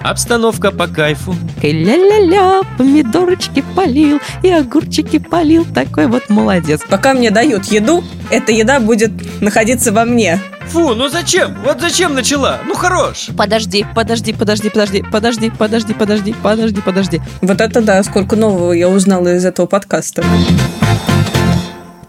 Обстановка по кайфу. Ля-ля-ля, помидорочки полил и огурчики полил. Такой вот молодец. Пока мне дают еду, эта еда будет находиться во мне. Фу, ну зачем? Вот зачем начала? Ну хорош. Подожди, подожди, подожди, подожди, подожди, подожди, подожди, подожди, подожди. Вот это да, сколько нового я узнала из этого подкаста.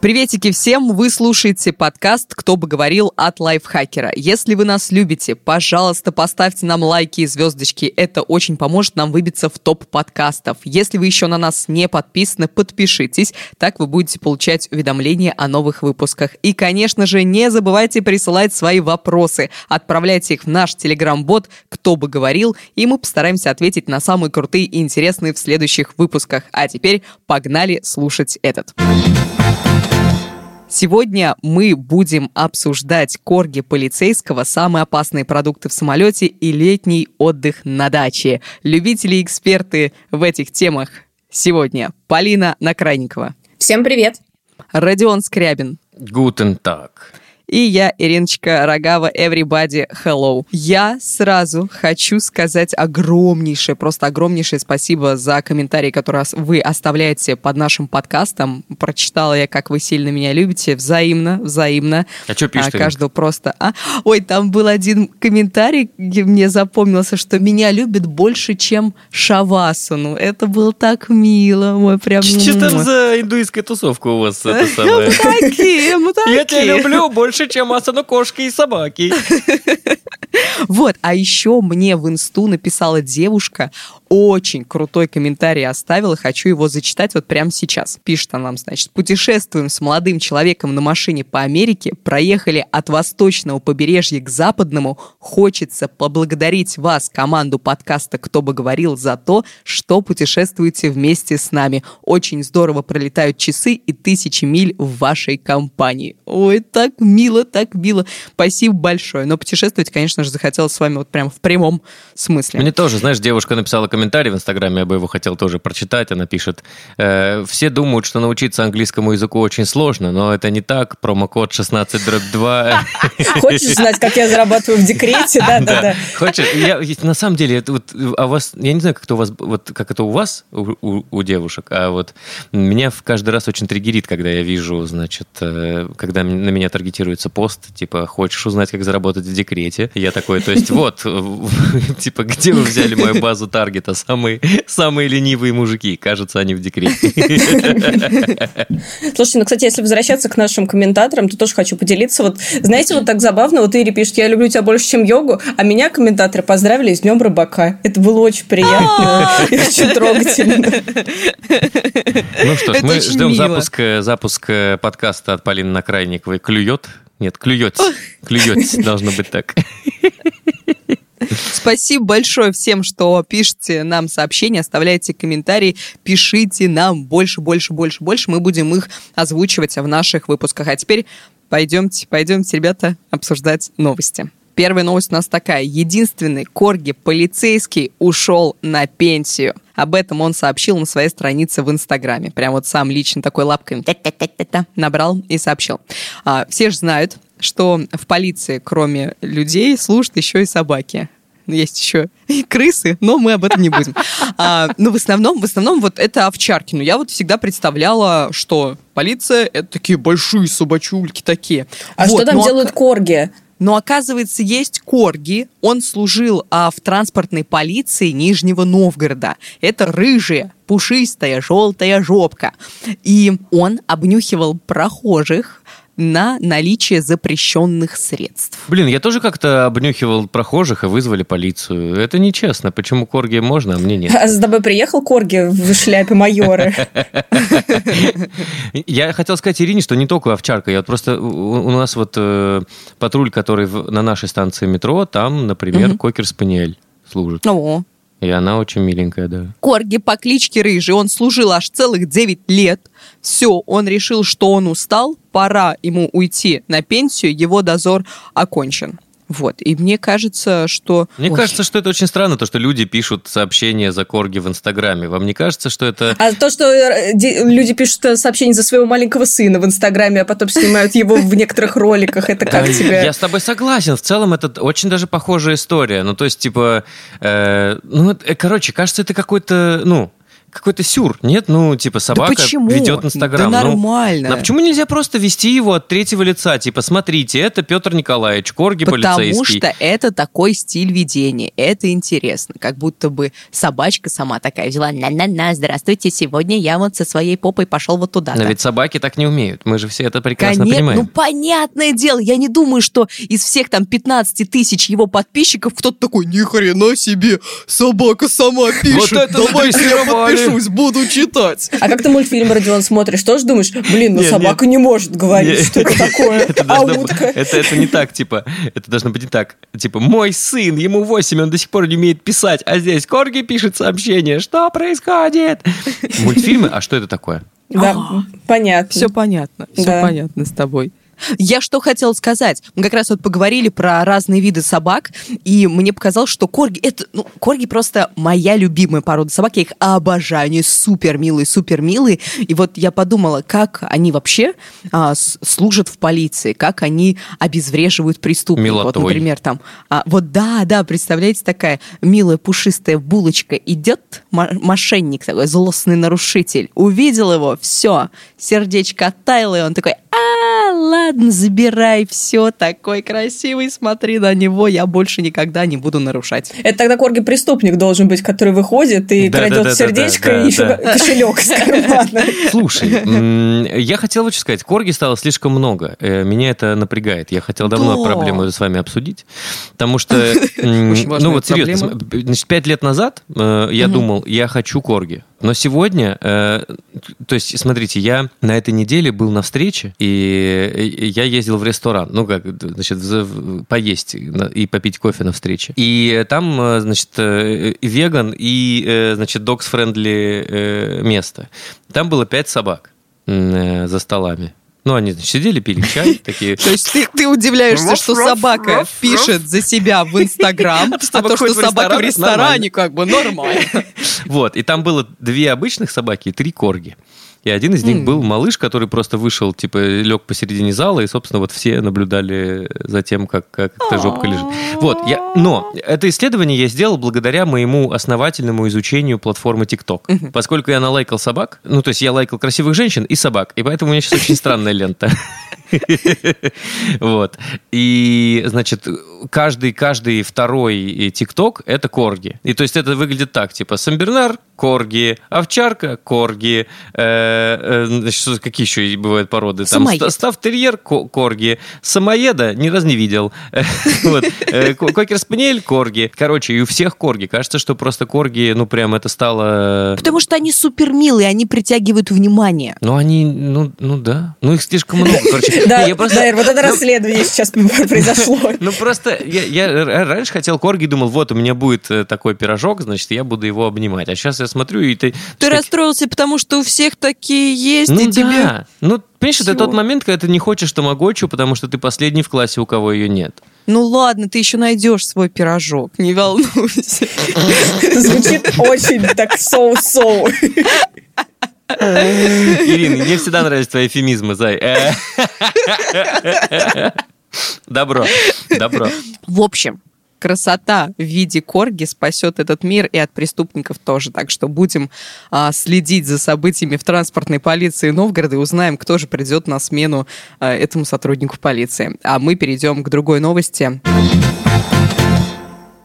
Приветики всем! Вы слушаете подкаст «Кто бы говорил» от Лайфхакера. Если вы нас любите, пожалуйста, поставьте нам лайки и звездочки. Это очень поможет нам выбиться в топ подкастов. Если вы еще на нас не подписаны, подпишитесь. Так вы будете получать уведомления о новых выпусках. И, конечно же, не забывайте присылать свои вопросы. Отправляйте их в наш телеграм-бот «Кто бы говорил», и мы постараемся ответить на самые крутые и интересные в следующих выпусках. А теперь погнали слушать этот. Сегодня мы будем обсуждать корги полицейского, самые опасные продукты в самолете и летний отдых на даче. Любители и эксперты в этих темах сегодня Полина Накрайникова. Всем привет! Родион Скрябин. Гутен так. И я, Ириночка Рогава, everybody, hello. Я сразу хочу сказать огромнейшее, просто огромнейшее спасибо за комментарии, которые вы оставляете под нашим подкастом. Прочитала я, как вы сильно меня любите. Взаимно, взаимно. А что пишет? А, каждого просто... А? Ой, там был один комментарий, где мне запомнился, что меня любят больше, чем Шавасану. Это было так мило. Мой прям... Что там за индуистская тусовка у вас? Мы такие, мы такие. Я тебя люблю больше, чем Асану кошки и собаки. Вот, а еще мне в инсту написала девушка, очень крутой комментарий оставила, хочу его зачитать вот прямо сейчас. Пишет она нам, значит, путешествуем с молодым человеком на машине по Америке, проехали от восточного побережья к западному, хочется поблагодарить вас, команду подкаста «Кто бы говорил» за то, что путешествуете вместе с нами. Очень здорово пролетают часы и тысячи миль в вашей компании. Ой, так мило, так мило. Спасибо большое. Но путешествовать, конечно же, захотелось с вами вот прям в прямом смысле. Мне тоже, знаешь, девушка написала комментарий в Инстаграме, я бы его хотел тоже прочитать. Она пишет, э, все думают, что научиться английскому языку очень сложно, но это не так. Промокод 16 дробь 2. Хочешь знать, как я зарабатываю в декрете? Да-да-да. Хочешь? Я, на самом деле, вот, а у вас, я не знаю, как это у вас, вот как это у вас, у, у, у девушек, а вот меня в каждый раз очень триггерит, когда я вижу, значит, э, когда на меня таргетируется пост, типа, хочешь узнать, как заработать в декрете? Я такой, то есть вот, типа, где вы взяли мою базу таргета? Самые, самые ленивые мужики. Кажется, они в декрете. Слушайте, ну, кстати, если возвращаться к нашим комментаторам, то тоже хочу поделиться. Вот, знаете, вот так забавно, вот Ири пишет, я люблю тебя больше, чем йогу, а меня комментаторы поздравили с Днем Рыбака. Это было очень приятно и очень трогательно. Ну что ж, мы ждем запуска, запуска подкаста от Полины Накрайниковой «Клюет». Нет, клюет. Клюет должно быть так. Спасибо большое всем, что пишете нам сообщения, оставляете комментарии, пишите нам больше, больше, больше, больше. Мы будем их озвучивать в наших выпусках. А теперь пойдемте, пойдемте, ребята, обсуждать новости. Первая новость у нас такая. Единственный корги полицейский ушел на пенсию. Об этом он сообщил на своей странице в Инстаграме. Прям вот сам лично такой лапкой набрал и сообщил. А, все же знают, что в полиции, кроме людей, служат еще и собаки есть еще и крысы, но мы об этом не будем. А, ну, в основном, в основном вот это овчарки. Но я вот всегда представляла, что полиция — это такие большие собачульки такие. А вот, что там но делают корги? Но оказывается, есть Корги. Он служил а, в транспортной полиции Нижнего Новгорода. Это рыжая, пушистая, желтая жопка. И он обнюхивал прохожих, на наличие запрещенных средств. Блин, я тоже как-то обнюхивал прохожих и вызвали полицию. Это нечестно. Почему Корги можно, а мне нет? А с тобой приехал Корги в шляпе майора? Я хотел сказать Ирине, что не только овчарка. Я просто у нас вот э, патруль, который на нашей станции метро, там, например, кокер-спаниель служит. О, И она очень миленькая, да. Корги по кличке Рыжий, он служил аж целых 9 лет. Все, он решил, что он устал, пора ему уйти на пенсию, его дозор окончен. Вот. И мне кажется, что... Мне Ой, кажется, что это очень странно, то, что люди пишут сообщения за корги в Инстаграме. Вам не кажется, что это... А то, что э, люди пишут э, сообщения за своего маленького сына в Инстаграме, а потом снимают его в некоторых роликах, это как тебе? Я с тобой согласен. В целом, это очень даже похожая история. Ну, то есть, типа, э, ну, короче, кажется, это какой-то, ну, какой-то сюр, нет? Ну, типа, собака да почему? ведет Инстаграм. Да Ну, нормально. а почему нельзя просто вести его от третьего лица? Типа, смотрите, это Петр Николаевич, корги Потому полицейский. что это такой стиль ведения, это интересно. Как будто бы собачка сама такая взяла, на-на-на, здравствуйте, сегодня я вот со своей попой пошел вот туда. Но ведь собаки так не умеют. Мы же все это прекрасно Конечно, понимаем. ну понятное дело, я не думаю, что из всех там 15 тысяч его подписчиков кто-то такой, ни хрена себе, собака сама пишет, это давайте я надрессировали». Подпишусь, буду читать. А как ты мультфильм Родион смотришь, тоже думаешь, блин, ну Не, собака не может говорить, что это такое, Это а утка? это, это не так, типа, это должно быть не так. Типа, мой сын, ему 8, он до сих пор не умеет писать, а здесь Корги пишет сообщение. Что происходит? Мультфильмы? А что это такое? Да, понятно. Все понятно, все Да. понятно с тобой. Я что хотела сказать? Мы как раз вот поговорили про разные виды собак, и мне показалось, что корги, это, ну, корги просто моя любимая порода собак, я их обожаю, они супер милые, супер милые, и вот я подумала, как они вообще а, служат в полиции, как они обезвреживают преступников. Вот, например, там, а, вот да, да, представляете, такая милая пушистая булочка идет, мо- мошенник такой, злостный нарушитель, увидел его, все, сердечко оттаяло, и он такой, а, ладно, забирай, все, такой красивый, смотри на него, я больше никогда не буду нарушать. Это тогда корги преступник должен быть, который выходит и Да, да, крадет да, да, сердечко да, и еще да. кошелек из кармана. Слушай, я хотел вот что сказать, Корги стало слишком много. Э, Меня это напрягает. Я хотел давно Да. проблему с вами обсудить. Потому что, Очень ну вот серьезно, значит, пять лет назад э, я думал, я хочу Корги. Но сегодня, э, то есть, смотрите, я на этой неделе был на встрече, и э, я ездил в ресторан, ну как, значит, поесть и попить кофе на встрече. И там, э, значит, э, и веган и, э, значит, dog-friendly э, место. Там было пять собак э, за столами. Ну, они, значит, сидели, пили чай, такие... То есть ты, ты удивляешься, что собака пишет за себя в Инстаграм, А а то, что ходит в собака в ресторан, ресторане, как бы нормально. Вот, и там было две обычных собаки и три корги. И один из них был малыш, который просто вышел, типа, лег посередине зала, и, собственно, вот все наблюдали за тем, как, как эта жопка лежит. Вот, я, но это исследование я сделал благодаря моему основательному изучению платформы TikTok. Поскольку я налайкал собак, ну, то есть я лайкал красивых женщин и собак, и поэтому у меня сейчас очень странная лента. Вот. И, значит, каждый, каждый второй ТикТок — это корги. И то есть это выглядит так, типа, Самбернар — корги, овчарка — корги, э, э, значит, какие еще бывают породы? Там Самоед. ста- став-терьер — ко- корги, самоеда ни разу не видел. Э, ко- Кокер-спаниель — корги. Короче, и у всех корги. Кажется, что просто корги, ну, прям это стало... Потому что они супер милые, они притягивают внимание. Ну, они, ну, ну да. Ну, их слишком много. Короче, Да, вот это ну, расследование сейчас произошло. Ну, просто я, я р- раньше хотел корги, думал, вот, у меня будет э, такой пирожок, значит, я буду его обнимать. А сейчас я смотрю, и ты... Ты так- расстроился, потому что у всех такие есть, Ну и тебе... да. Ну, понимаешь, это Всё. тот момент, когда ты не хочешь тамагочу, потому что ты последний в классе, у кого ее нет. Ну ладно, ты еще найдешь свой пирожок, не волнуйся. Звучит очень так соу-соу. Ирина, мне всегда нравятся твои эфемизмы, зай. Добро, добро. В общем, красота в виде корги спасет этот мир и от преступников тоже. Так что будем а, следить за событиями в транспортной полиции Новгорода и узнаем, кто же придет на смену а, этому сотруднику полиции. А мы перейдем к другой новости.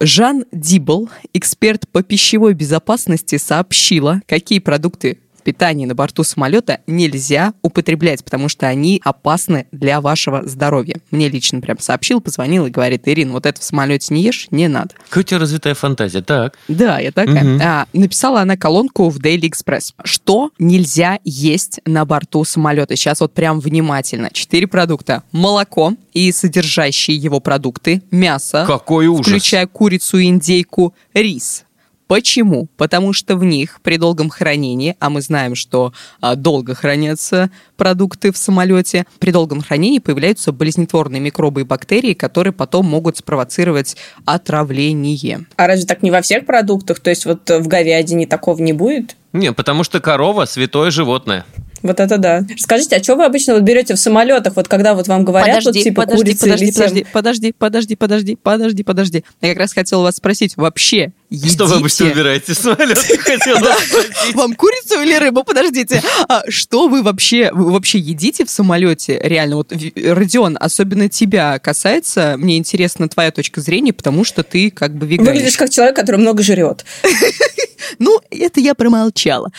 Жан Дибл, эксперт по пищевой безопасности, сообщила, какие продукты питания на борту самолета нельзя употреблять, потому что они опасны для вашего здоровья. Мне лично прям сообщил, позвонил и говорит, Ирин, вот это в самолете не ешь, не надо. Какая у тебя развитая фантазия. Так, Да, я такая. Мгм. А, написала она колонку в Daily Express. Что нельзя есть на борту самолета? Сейчас вот прям внимательно. Четыре продукта. Молоко и содержащие его продукты, мясо, какой ужас. включая курицу и индейку, рис, Почему? Потому что в них при долгом хранении, а мы знаем, что а, долго хранятся продукты в самолете, при долгом хранении появляются болезнетворные микробы и бактерии, которые потом могут спровоцировать отравление. А разве так не во всех продуктах? То есть вот в говядине такого не будет? Не, потому что корова святое животное. Вот это да. Скажите, а что вы обычно вот берете в самолетах, вот когда вот вам говорят, подожди, вот типа подожди, курица подожди, или тем? подожди, подожди, подожди, подожди, подожди, подожди. Я как раз хотела вас спросить, вообще едите? Что вы обычно выбираете самолета? Хотела. Вам курицу или рыбу? Подождите. А что вы вообще, вы вообще едите в самолете? Реально, вот, Родион, особенно тебя касается, мне интересна твоя точка зрения, потому что ты как бы веганишь. Выглядишь как человек, который много жрет. Ну, это я промолчала.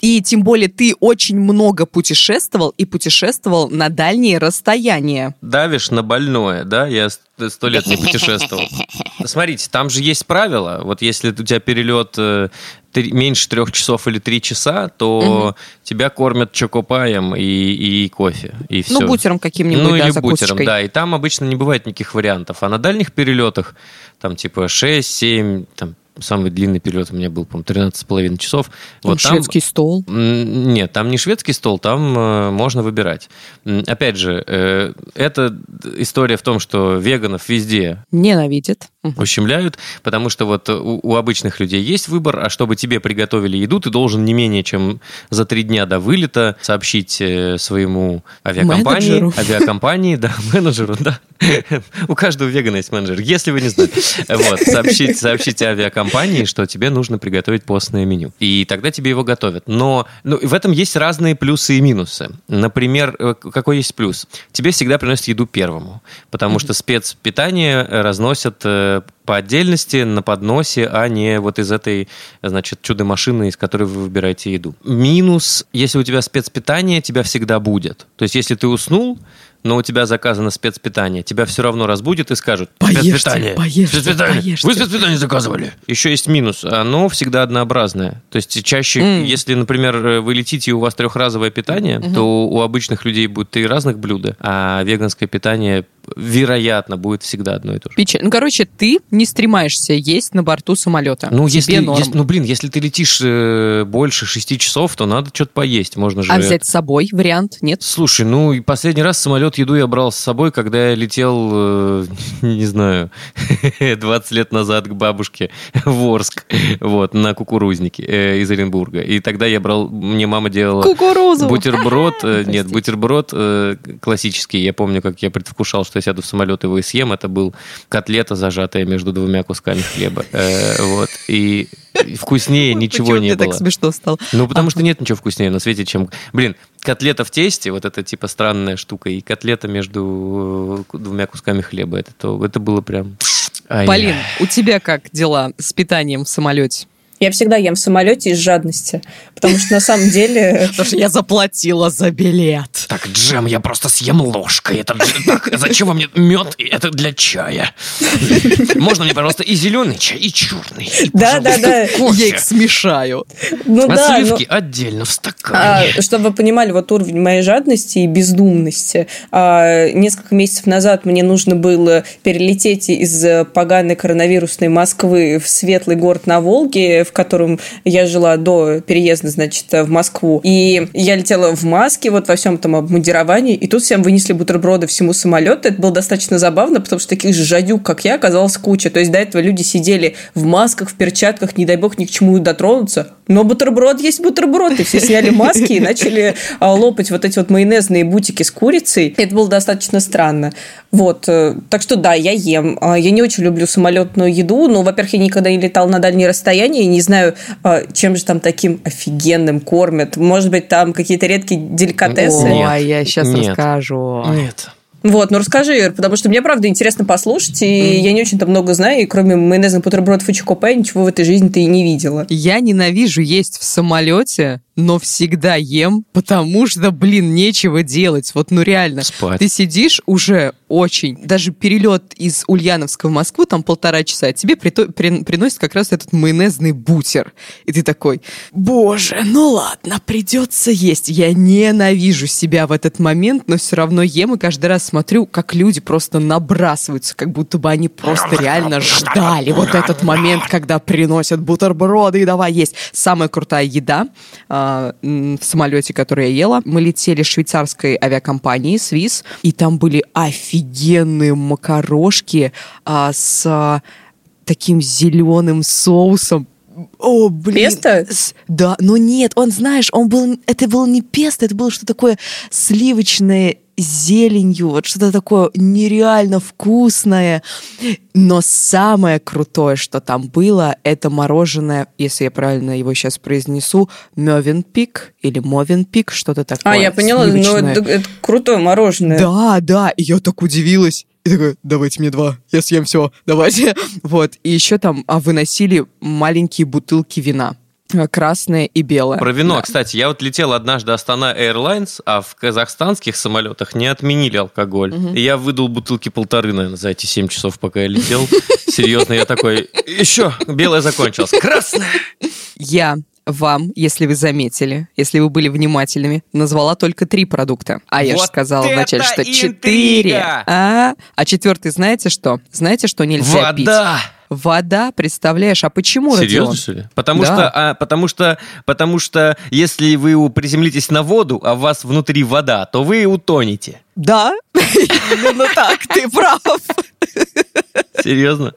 И тем более ты очень много путешествовал и путешествовал на дальние расстояния. Давишь на больное, да? Я с- сто лет не путешествовал. Смотрите, там же есть правила. Вот если у тебя перелет э, три- меньше трех часов или три часа, то тебя кормят чокопаем и, и кофе. И все. Ну, бутером каким-нибудь, Ну, да, или закусочкой. бутером, да. И там обычно не бывает никаких вариантов. А на дальних перелетах, там типа 6-7, там самый длинный перелет у меня был, по-моему, 13,5 часов. Там шведский стол. Нет, там не шведский стол, там э, можно выбирать. Опять же, э, эта история в том, что веганов везде Ненавидит. Мгм. ущемляют, потому что вот у, у обычных людей есть выбор, а чтобы тебе приготовили еду, ты должен не менее чем за три дня до вылета сообщить э, своему авиакомпании, Менеджеру. авиакомпании, да, менеджеру, да. У каждого вегана есть менеджер, если вы не знали. Вот, сообщить, сообщить авиакомпании, что тебе нужно приготовить постное меню. И тогда тебе его готовят. Но ну, в этом есть разные плюсы и минусы. Например, э, какой есть плюс? Тебе всегда приносят еду первому, потому что спецпитание разносят э, по отдельности на подносе, а не вот из этой, значит, чудо-машины, из которой вы выбираете еду. Минус, если у тебя спецпитание, тебя всегда будет. То есть, если ты уснул, но у тебя заказано спецпитание, тебя все равно разбудят и скажут Поешьте, «Спецпитание! поешьте, спецпитание! поешьте». Вы спецпитание заказывали!» Еще есть минус. Оно всегда однообразное. То есть чаще, М. если, например, вы летите и у вас трехразовое питание, то у обычных людей будет три разных блюда, а веганское питание, вероятно, будет всегда одно и то же. Печаль. Ну, короче, ты не стремаешься есть на борту самолета. Ну, Тебе если, норм. если- ну, блин, если ты летишь э, больше шести часов, то надо что-то поесть. Можно же... А взять с собой вариант? Нет? Слушай, ну и последний раз самолет еду я брал с собой, когда я летел, э, не знаю, 20 лет назад к бабушке в Орск, вот, на кукурузнике э, из Оренбурга. И тогда я брал, мне мама делала Кукурузу. бутерброд, э, нет, бутерброд классический. Я помню, как я предвкушал, что я сяду в самолет его и съем. Это был котлета, зажатая между двумя кусками хлеба. Вот, и вкуснее ничего Почему не было. так смешно стало? Ну, потому что нет ничего вкуснее на свете, чем... Блин, котлета в тесте, вот это типа странная штука, и котлета между э, двумя кусками хлеба. Это, то, это было прям... Ай. Полин, у тебя как дела с питанием в самолете? Я всегда ем в самолете из жадности, потому что на самом деле... Потому что я заплатила за билет. Так, джем я просто съем ложкой. Это зачем вам мне мед? Это для чая. Можно мне, пожалуйста, и зеленый чай, и черный. Да, да, да. Я их смешаю. Ну А да, но- сливки отдельно в А, стакане. чтобы вы понимали вот уровень моей жадности и бездумности. А, несколько месяцев назад мне нужно было перелететь из э, поганой коронавирусной Москвы в светлый город на Волге, в котором я жила до переезда, значит, в Москву. И я летела в маске, вот во всем там обмундировании, и тут всем вынесли бутерброды всему самолету. Это было достаточно забавно, потому что таких же жадюк, как я, оказалось куча. То есть до этого люди сидели в масках, в перчатках, не дай бог ни к чему дотронуться. Но бутерброд есть бутерброд. И все сняли маски и начали а, лопать вот эти вот майонезные бутики с курицей. Это было достаточно странно. Вот. э, Так что да, я ем. А, Я не очень люблю самолетную еду. Ну, во-первых, я никогда не летал на дальние расстояния. и Не знаю, а, чем же там таким офигенным кормят. Может быть, там какие-то редкие деликатесы. Нет. Ой, я сейчас Нет. расскажу. Нет. Вот, ну расскажи, Ир, потому что мне, правда, интересно послушать, и я не очень-то много знаю, и кроме майонезных бутербродов и чокопая ничего в этой жизни ты и не видела. Я ненавижу есть в самолете но всегда ем, потому что, блин, нечего делать. Вот, ну реально. Спать. Ты сидишь уже очень, даже перелет из Ульяновска в Москву, там полтора часа, а тебе прито- при- приносят как раз этот майонезный бутер. И ты такой, боже, ну ладно, придется есть. Я ненавижу себя в этот момент, но все равно ем и каждый раз смотрю, как люди просто набрасываются, как будто бы они просто реально ждали вот этот момент, когда приносят бутерброды и давай есть. Самая крутая еда в самолете, который я ела. Мы летели швейцарской авиакомпании Swiss, и там были офигенные макарошки а, с таким зеленым соусом. О, блин. Песто? Да, но нет, он, знаешь, он был, это было не песто, это было что-то такое сливочное зеленью, вот что-то такое нереально вкусное. Но самое крутое, что там было, это мороженое, если я правильно его сейчас произнесу, Мёвенпик или Мовенпик, что-то такое. А, я поняла, но сливочное. это, это крутое мороженое. Да, да, и я так удивилась. И такой, давайте мне два, я съем все, давайте. Вот, и еще там а, выносили маленькие бутылки вина. Красное и белое. Про вино, Да. кстати, я вот летел однажды Астана Airlines, а в казахстанских самолетах не отменили алкоголь. И я выдал бутылки полторы, наверное, за эти 7 часов, пока я летел. Серьезно, я такой, еще, белое закончилось, красное. Я вам, если вы заметили, если вы были внимательными, назвала только три продукта. А я же Вот сказала вначале, что интрига! четыре. А, а четвертый знаете что? Знаете, что нельзя пить? Вода. Представляешь? А почему, Серьезно, Родион? что ли? Потому Да. что, а, потому что, потому что, если вы приземлитесь на воду, а у вас внутри вода, то вы утонете. Да, именно так, ты прав. Серьезно?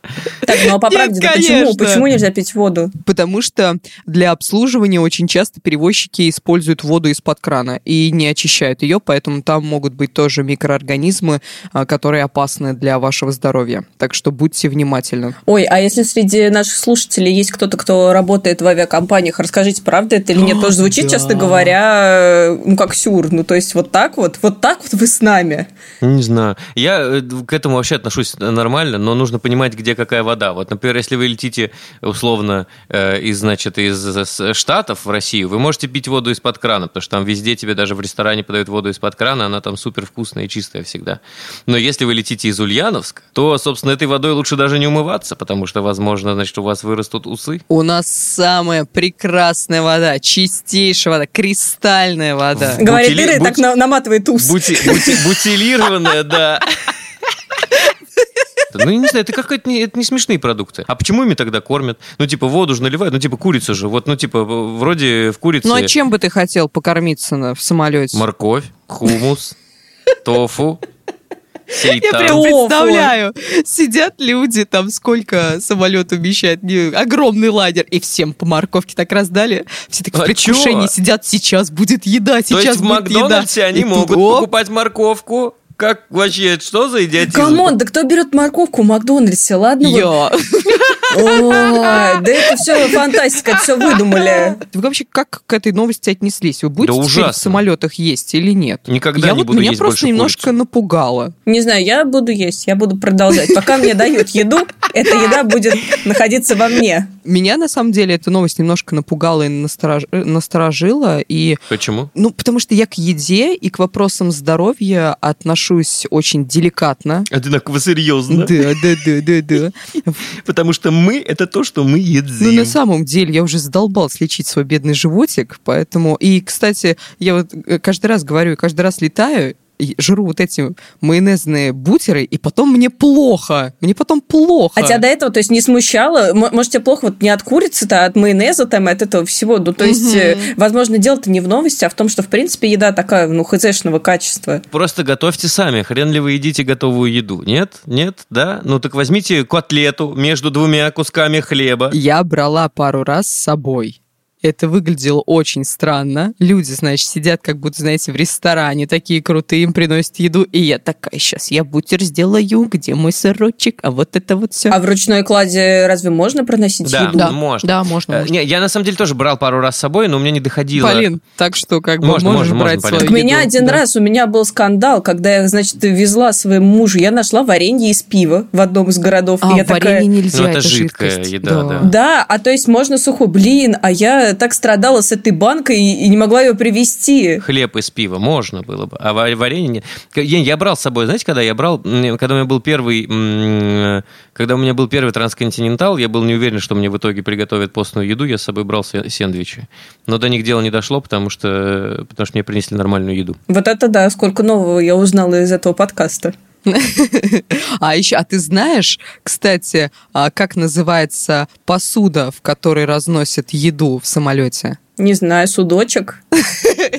Так, ну а по Нет, правде, да почему? Почему нельзя пить воду? Потому что для обслуживания очень часто перевозчики используют воду из-под крана и не очищают ее, поэтому там могут быть тоже микроорганизмы, а, которые опасны для вашего здоровья. Так что будьте внимательны. Ой, а если среди наших слушателей есть кто-то, кто работает в авиакомпаниях, расскажите, правда это или нет? Тоже звучит, да. честно говоря, э, ну как сюр. Ну то есть вот так вот, вот так вот вы с нами. Не знаю. Я э, к этому вообще отношусь нормально, но нужно понимать, где какая вода. Вот, например, если вы летите условно э, из, значит, из с- Штатов в Россию, вы можете пить воду из-под крана, потому что там везде тебе даже в ресторане подают воду из-под крана, она там супер вкусная и чистая всегда. Но если вы летите из Ульяновска, то, собственно, этой водой лучше даже не умываться, потому что, возможно, значит, у вас вырастут усы. У нас самая прекрасная вода, чистейшая вода, кристальная вода. Бутили- Говорит Ира и будь- так на- наматывает ус. Бути- бути- бутилированная, да. Ну, я не знаю, это какая-то не, это не смешные продукты. А почему ими тогда кормят? Ну, типа, воду же наливают, ну, типа, курицу же. Вот, ну, типа, вроде в курице Ну а чем бы ты хотел покормиться на- в самолете? морковь, хумус, тофу, Я прям представляю, сидят люди, там сколько самолет умещает, не- огромный лайнер, и всем по морковке так раздали. Все так в А предвкушении чё? сидят, сейчас будет еда, То сейчас есть в будет еда. Макдональдсе они И могут оп, покупать морковку? Как вообще, что за идиотизм? Come on, да кто берет морковку в Макдональдсе, ладно? Я. Ой, да это все фантастика, это все выдумали. Вы вообще как к этой новости отнеслись? Вы будете теперь ужасно. в самолетах есть или нет? Никогда я не вот, буду меня есть просто немножко курицу. напугало. Не знаю, я буду есть, я буду продолжать. Пока мне дают еду, эта еда будет находиться во мне. Меня, на самом деле, эта новость немножко напугала и насторож- э, насторожила, и Почему? Ну, потому что я к еде и к вопросам здоровья отношусь очень деликатно. Так серьезно? Да, да, да, да, да. Потому что мы — это то, что мы едим. Ну, на самом деле, я уже задолбалась лечить свой бедный животик, поэтому... И, кстати, я вот э, каждый раз говорю, каждый раз летаю, жру вот эти майонезные бутеры, и потом мне плохо. Мне потом плохо. А тебя до этого, то есть, не смущало? Может, тебе плохо вот не от курицы-то, а от майонеза там, от этого всего? Ну, то есть, Мгм. э, возможно, дело-то не в новости, а в том, что, в принципе, еда такая, ну, хзшного качества. Просто готовьте сами. Хрен ли вы едите готовую еду? Нет? Нет? Да? Ну так возьмите котлету между двумя кусками хлеба. Я брала пару раз с собой. Это выглядело очень странно. Люди, значит, сидят, как будто, знаете, в ресторане, такие крутые, им приносят еду. И я такая, сейчас я бутер сделаю, где мой сырочек, а вот это вот все. А в ручной кладе разве можно проносить Да. еду? да, можно. Да, можно. Э, можно. Не, я на самом деле тоже брал пару раз с собой, но у меня не доходило. Полин, так что как бы Можно, можешь можно, брать можно, свою. Так меня один Да. раз, у меня был скандал, когда я, значит, везла своему мужу, я нашла варенье из пива в одном из городов. А, и я варенье такая, нельзя, Ну, это это жидкая жидкость. еда, да. Да, а то есть можно сухой. Блин, а я так страдала с этой банкой и, и не могла ее привезти. Хлеб из пива можно было бы, а варенье. Я, я брал с собой, знаете, когда я брал, когда у меня был первый, когда у меня был первый трансконтинентал, я был не уверен, что мне в итоге приготовят постную еду, я с собой брал сэндвичи. Но до них дело не дошло, потому что, потому что мне принесли нормальную еду. Вот это да, сколько нового я узнала из этого подкаста. А еще, а ты знаешь, кстати, а как называется посуда, в которой разносят еду в самолете? Не знаю, судочек.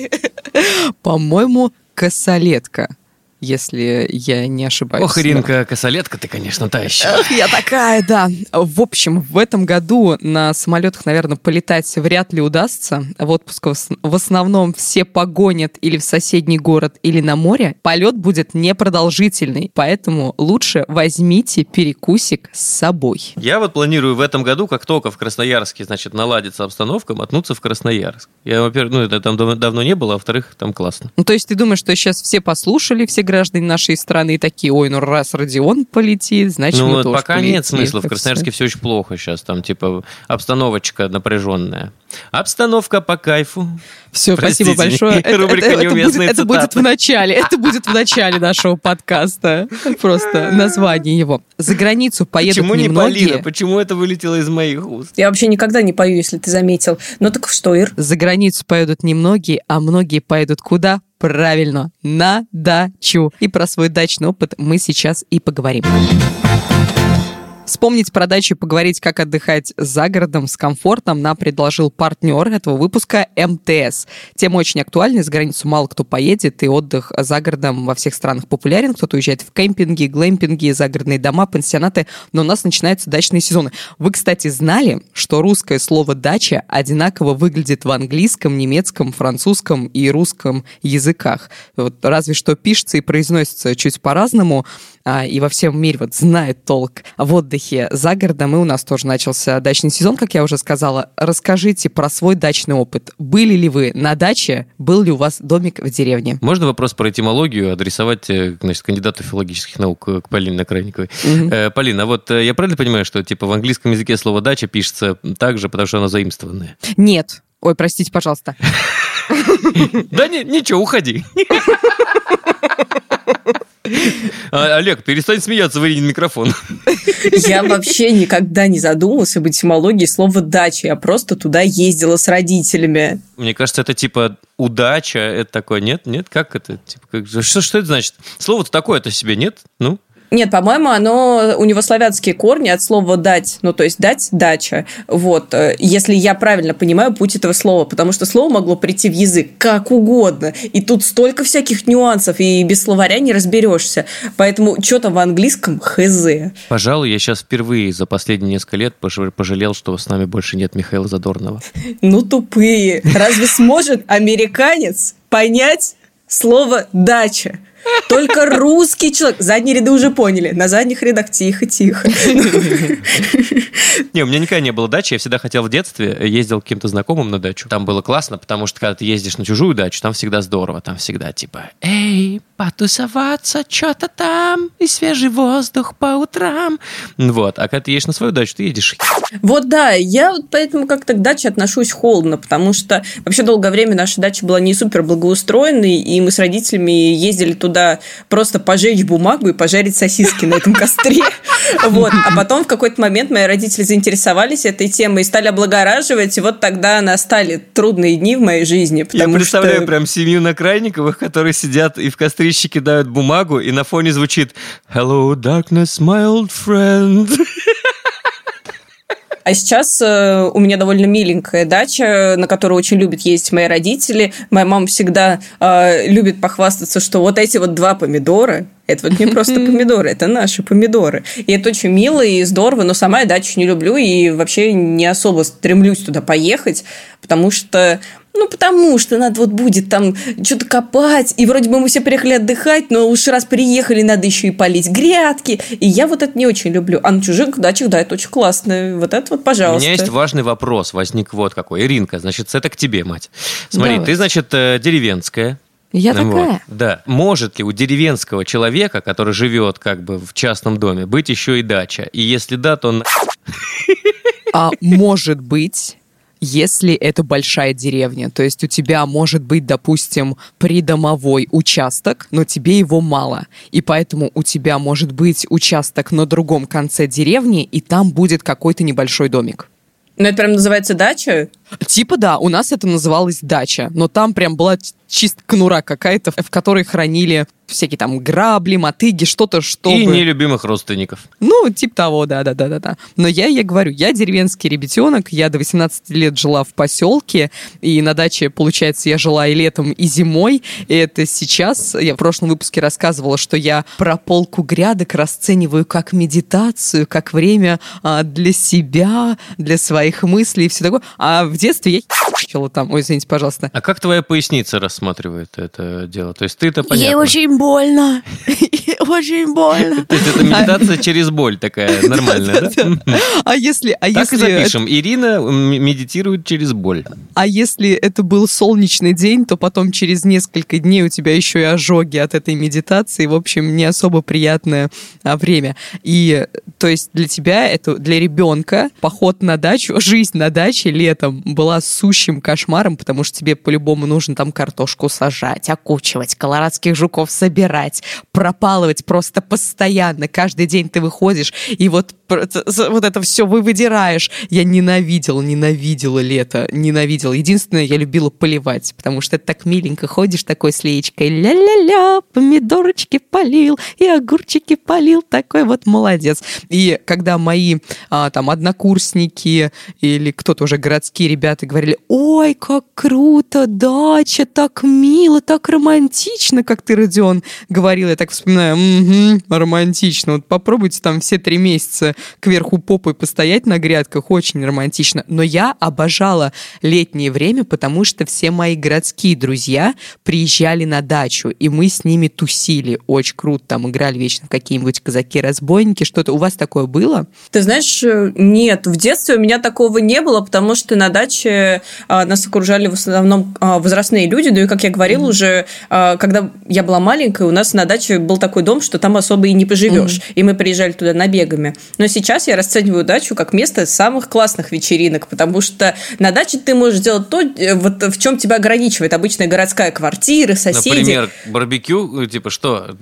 По-моему, косолетка если я не ошибаюсь. Ох, Иринка, косолетка ты, конечно, та еще. Эх, я такая, да. В общем, в этом году на самолетах, наверное, полетать вряд ли удастся. В отпуск в основном все погонят или в соседний город, или на море. Полет будет непродолжительный, поэтому лучше возьмите перекусик с собой. Я вот планирую в этом году, как только в Красноярске, значит, наладится обстановка, мотнуться в Красноярск. Я, во-первых, ну, это там давно не было, а во-вторых, там классно. Ну, то есть ты думаешь, что сейчас все послушали, все граждане нашей страны такие, ой, ну раз Родион полетит, значит ну, мы тоже пока полетим. нет смысла. В Красноярске все очень плохо сейчас. Там типа обстановочка напряженная. Обстановка по кайфу. Все, Простите, спасибо большое. Это, это, это, будет, это будет в начале. Это будет в начале нашего подкаста. Просто название его. За границу поедут Почему не Полина? Почему это вылетело из моих уст? Я вообще никогда не пою, если ты заметил. Ну так что, Ир? За границу поедут немногие, а многие поедут куда? Правильно, на дачу. И про свой дачный опыт мы сейчас и поговорим. Вспомнить про дачу и поговорить, как отдыхать за городом с комфортом нам предложил партнер этого выпуска МТС. Тема очень актуальна, за границу мало кто поедет, и отдых за городом во всех странах популярен. Кто-то уезжает в кемпинги, глэмпинги, загородные дома, пансионаты, но у нас начинаются дачные сезоны. Вы, кстати, знали, что русское слово «дача» одинаково выглядит в английском, немецком, французском и русском языках? Вот разве что пишется и произносится чуть по-разному, а, и во всем мире вот знает толк в отдыхе за городом, и у нас тоже начался дачный сезон, как я уже сказала. Расскажите про свой дачный опыт. Были ли вы на даче? Был ли у вас домик в деревне? Можно вопрос про этимологию адресовать э, значит, кандидату филологических наук э, к Полине Накрайниковой? Угу. Э, Полина, вот э, я правильно понимаю, что типа в английском языке слово «дача» пишется так же, потому что оно заимствованное? Нет. Ой, простите, пожалуйста. Да ничего, уходи. А, Олег, перестань смеяться в Ирине микрофон. Я вообще никогда не задумывался об этимологии слова «дача». Я просто туда ездила с родителями. Мне кажется, это типа удача, это такое, нет? Нет? Как это? Типа, как, что, что это значит? Слово-то такое-то себе, нет? Ну? Нет, по-моему, оно у него славянские корни от слова дать, ну то есть дать дача. Вот, э, если я правильно понимаю путь этого слова, потому что слово могло прийти в язык как угодно, и тут столько всяких нюансов, и без словаря не разберешься. Поэтому что-то в английском хз. Пожалуй, я сейчас впервые за последние несколько лет пожалел, что с нами больше нет Михаила Задорнова. Ну тупые. Разве сможет американец понять слово дача? Только русский человек. Задние ряды уже поняли. На задних рядах тихо-тихо. Не, у меня никогда не было дачи. Я всегда хотел в детстве, ездил к каким-то знакомым на дачу. Там было классно, потому что когда ты ездишь на чужую дачу, там всегда здорово. Там всегда типа, эй, потусоваться, что-то там, и свежий воздух по утрам. Вот. А когда ты едешь на свою дачу, ты едешь. Вот да, я вот поэтому как-то к даче отношусь холодно, потому что вообще долгое время наша дача была не супер благоустроенной, и мы с родителями ездили туда просто пожечь бумагу и пожарить сосиски на этом костре. Вот. А потом в какой-то момент мои родители заинтересовались этой темой и стали облагораживать, и вот тогда настали трудные дни в моей жизни. Я представляю что... прям семью Накрайниковых, которые сидят и в кострище кидают бумагу, и на фоне звучит «Hello, darkness, my old friend». А сейчас э, у меня довольно миленькая дача, на которую очень любят ездить мои родители. Моя мама всегда э, любит похвастаться, что вот эти вот два помидора, это вот не просто помидоры, это наши помидоры. И это очень мило и здорово, но сама я дачу не люблю и вообще не особо стремлюсь туда поехать, потому что ну, потому что надо вот будет там что-то копать, и вроде бы мы все приехали отдыхать, но уж раз приехали, надо еще и полить грядки, и я вот это не очень люблю. А на чужих дачах, да, это очень классно. Вот это вот, пожалуйста. У меня есть важный вопрос, возник вот какой. Иринка, значит, это к тебе, мать. Смотри, Давай. ты, значит, э, деревенская, я вот, такая. Да. Может ли у деревенского человека, который живет как бы в частном доме, быть еще и дача? И если да, то... А может быть, если это большая деревня. То есть у тебя может быть, допустим, придомовой участок, но тебе его мало. И поэтому у тебя может быть участок на другом конце деревни, и там будет какой-то небольшой домик. Ну, это прям называется дача? Типа да, у нас это называлось дача, но там прям была чисто конура какая-то, в которой хранили всякие там грабли, мотыги, что-то, чтобы... И нелюбимых родственников. Ну, типа того, да-да-да-да-да. Но я, я говорю, я деревенский ребятенок, я до 18 лет жила в поселке, и на даче, получается, я жила и летом, и зимой, и это сейчас, я в прошлом выпуске рассказывала, что я про полку грядок расцениваю как медитацию, как время а, для себя, для своих мыслей и все такое. А в детстве я ебачила там, ой, извините, пожалуйста. А как твоя поясница рассматривает это дело? То есть ты-то понятно. Ей очень больно. Очень больно. То есть это медитация через боль такая нормальная, да? А если... А так если и запишем. Ирина медитирует через боль. А если это был солнечный день, то потом через несколько дней у тебя еще и ожоги от этой медитации. В общем, не особо приятное а, время. И то есть для тебя, это для ребенка поход на дачу, жизнь на даче летом была сущим кошмаром, потому что тебе по-любому нужно там картошку сажать, окучивать, колорадских жуков собирать, пропалывать просто постоянно. Каждый день ты выходишь, и вот, вот это все вы выдираешь. Я ненавидела, ненавидела лето, ненавидела. Единственное, я любила поливать, потому что это так миленько ходишь такой с леечкой, ля-ля-ля, помидорочки полил, и огурчики полил, такой вот молодец. И когда мои а, там однокурсники или кто-то уже городские ребята говорили, ой, как круто, дача, так мило, так романтично, как ты, Родион, говорил. Я так вспоминаю, «Мгм, романтично. Вот попробуйте там все три месяца кверху попой постоять на грядках, очень романтично. Но я обожала летнее время, потому что все мои городские друзья приезжали на дачу, и мы с ними тусили. Очень круто, там играли вечно в какие-нибудь казаки-разбойники, что-то. У вас такое было? Ты знаешь, э, нет, в детстве у меня такого не было, потому что на даче а, нас окружали в основном а, возрастные люди, ну и, как я говорила уже, а, когда я была маленькая, у нас на даче был такой дом, что там особо и не поживешь, и мы приезжали туда набегами. Но сейчас я расцениваю дачу как место самых классных вечеринок, потому что на даче ты можешь делать то, э, вот в чем тебя ограничивает обычная городская квартира, соседи. Например, барбекю, типа что?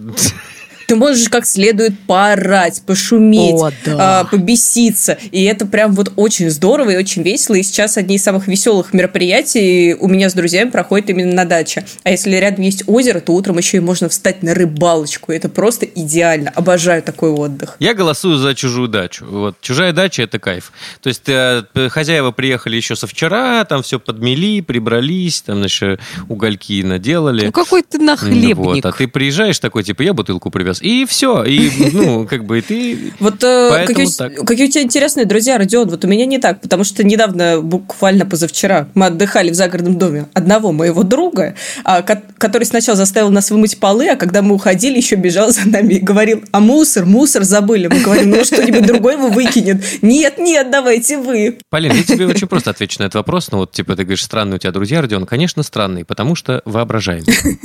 Ты можешь как следует поорать, пошуметь, О, да. а, побеситься. И это прям вот очень здорово и очень весело. И сейчас одни из самых веселых мероприятий у меня с друзьями проходят именно на даче. А если рядом есть озеро, то утром еще и можно встать на рыбалочку. Это просто идеально. Обожаю такой отдых. Я голосую за чужую дачу. Вот чужая дача это кайф. То есть э, хозяева приехали еще со вчера, там все подмели, прибрались, там значит, угольки наделали. Ну, какой ты нахлебник. Вот, а ты приезжаешь такой, типа, я бутылку привез. И все. И, ну, как бы, и ты... Вот э, какие, у- так. какие у тебя интересные друзья, Родион. Вот у меня не так, потому что недавно, буквально позавчера, мы отдыхали в загородном доме одного моего друга, а, ко- который сначала заставил нас вымыть полы, а когда мы уходили, еще бежал за нами и говорил, а мусор, мусор забыли. Мы говорим, ну что-нибудь другое его выкинет. Нет, нет, давайте вы. Полин, я тебе очень просто отвечу на этот вопрос. Ну, вот, типа, ты говоришь, странные у тебя друзья, Родион. Конечно, странные, потому что воображаемые.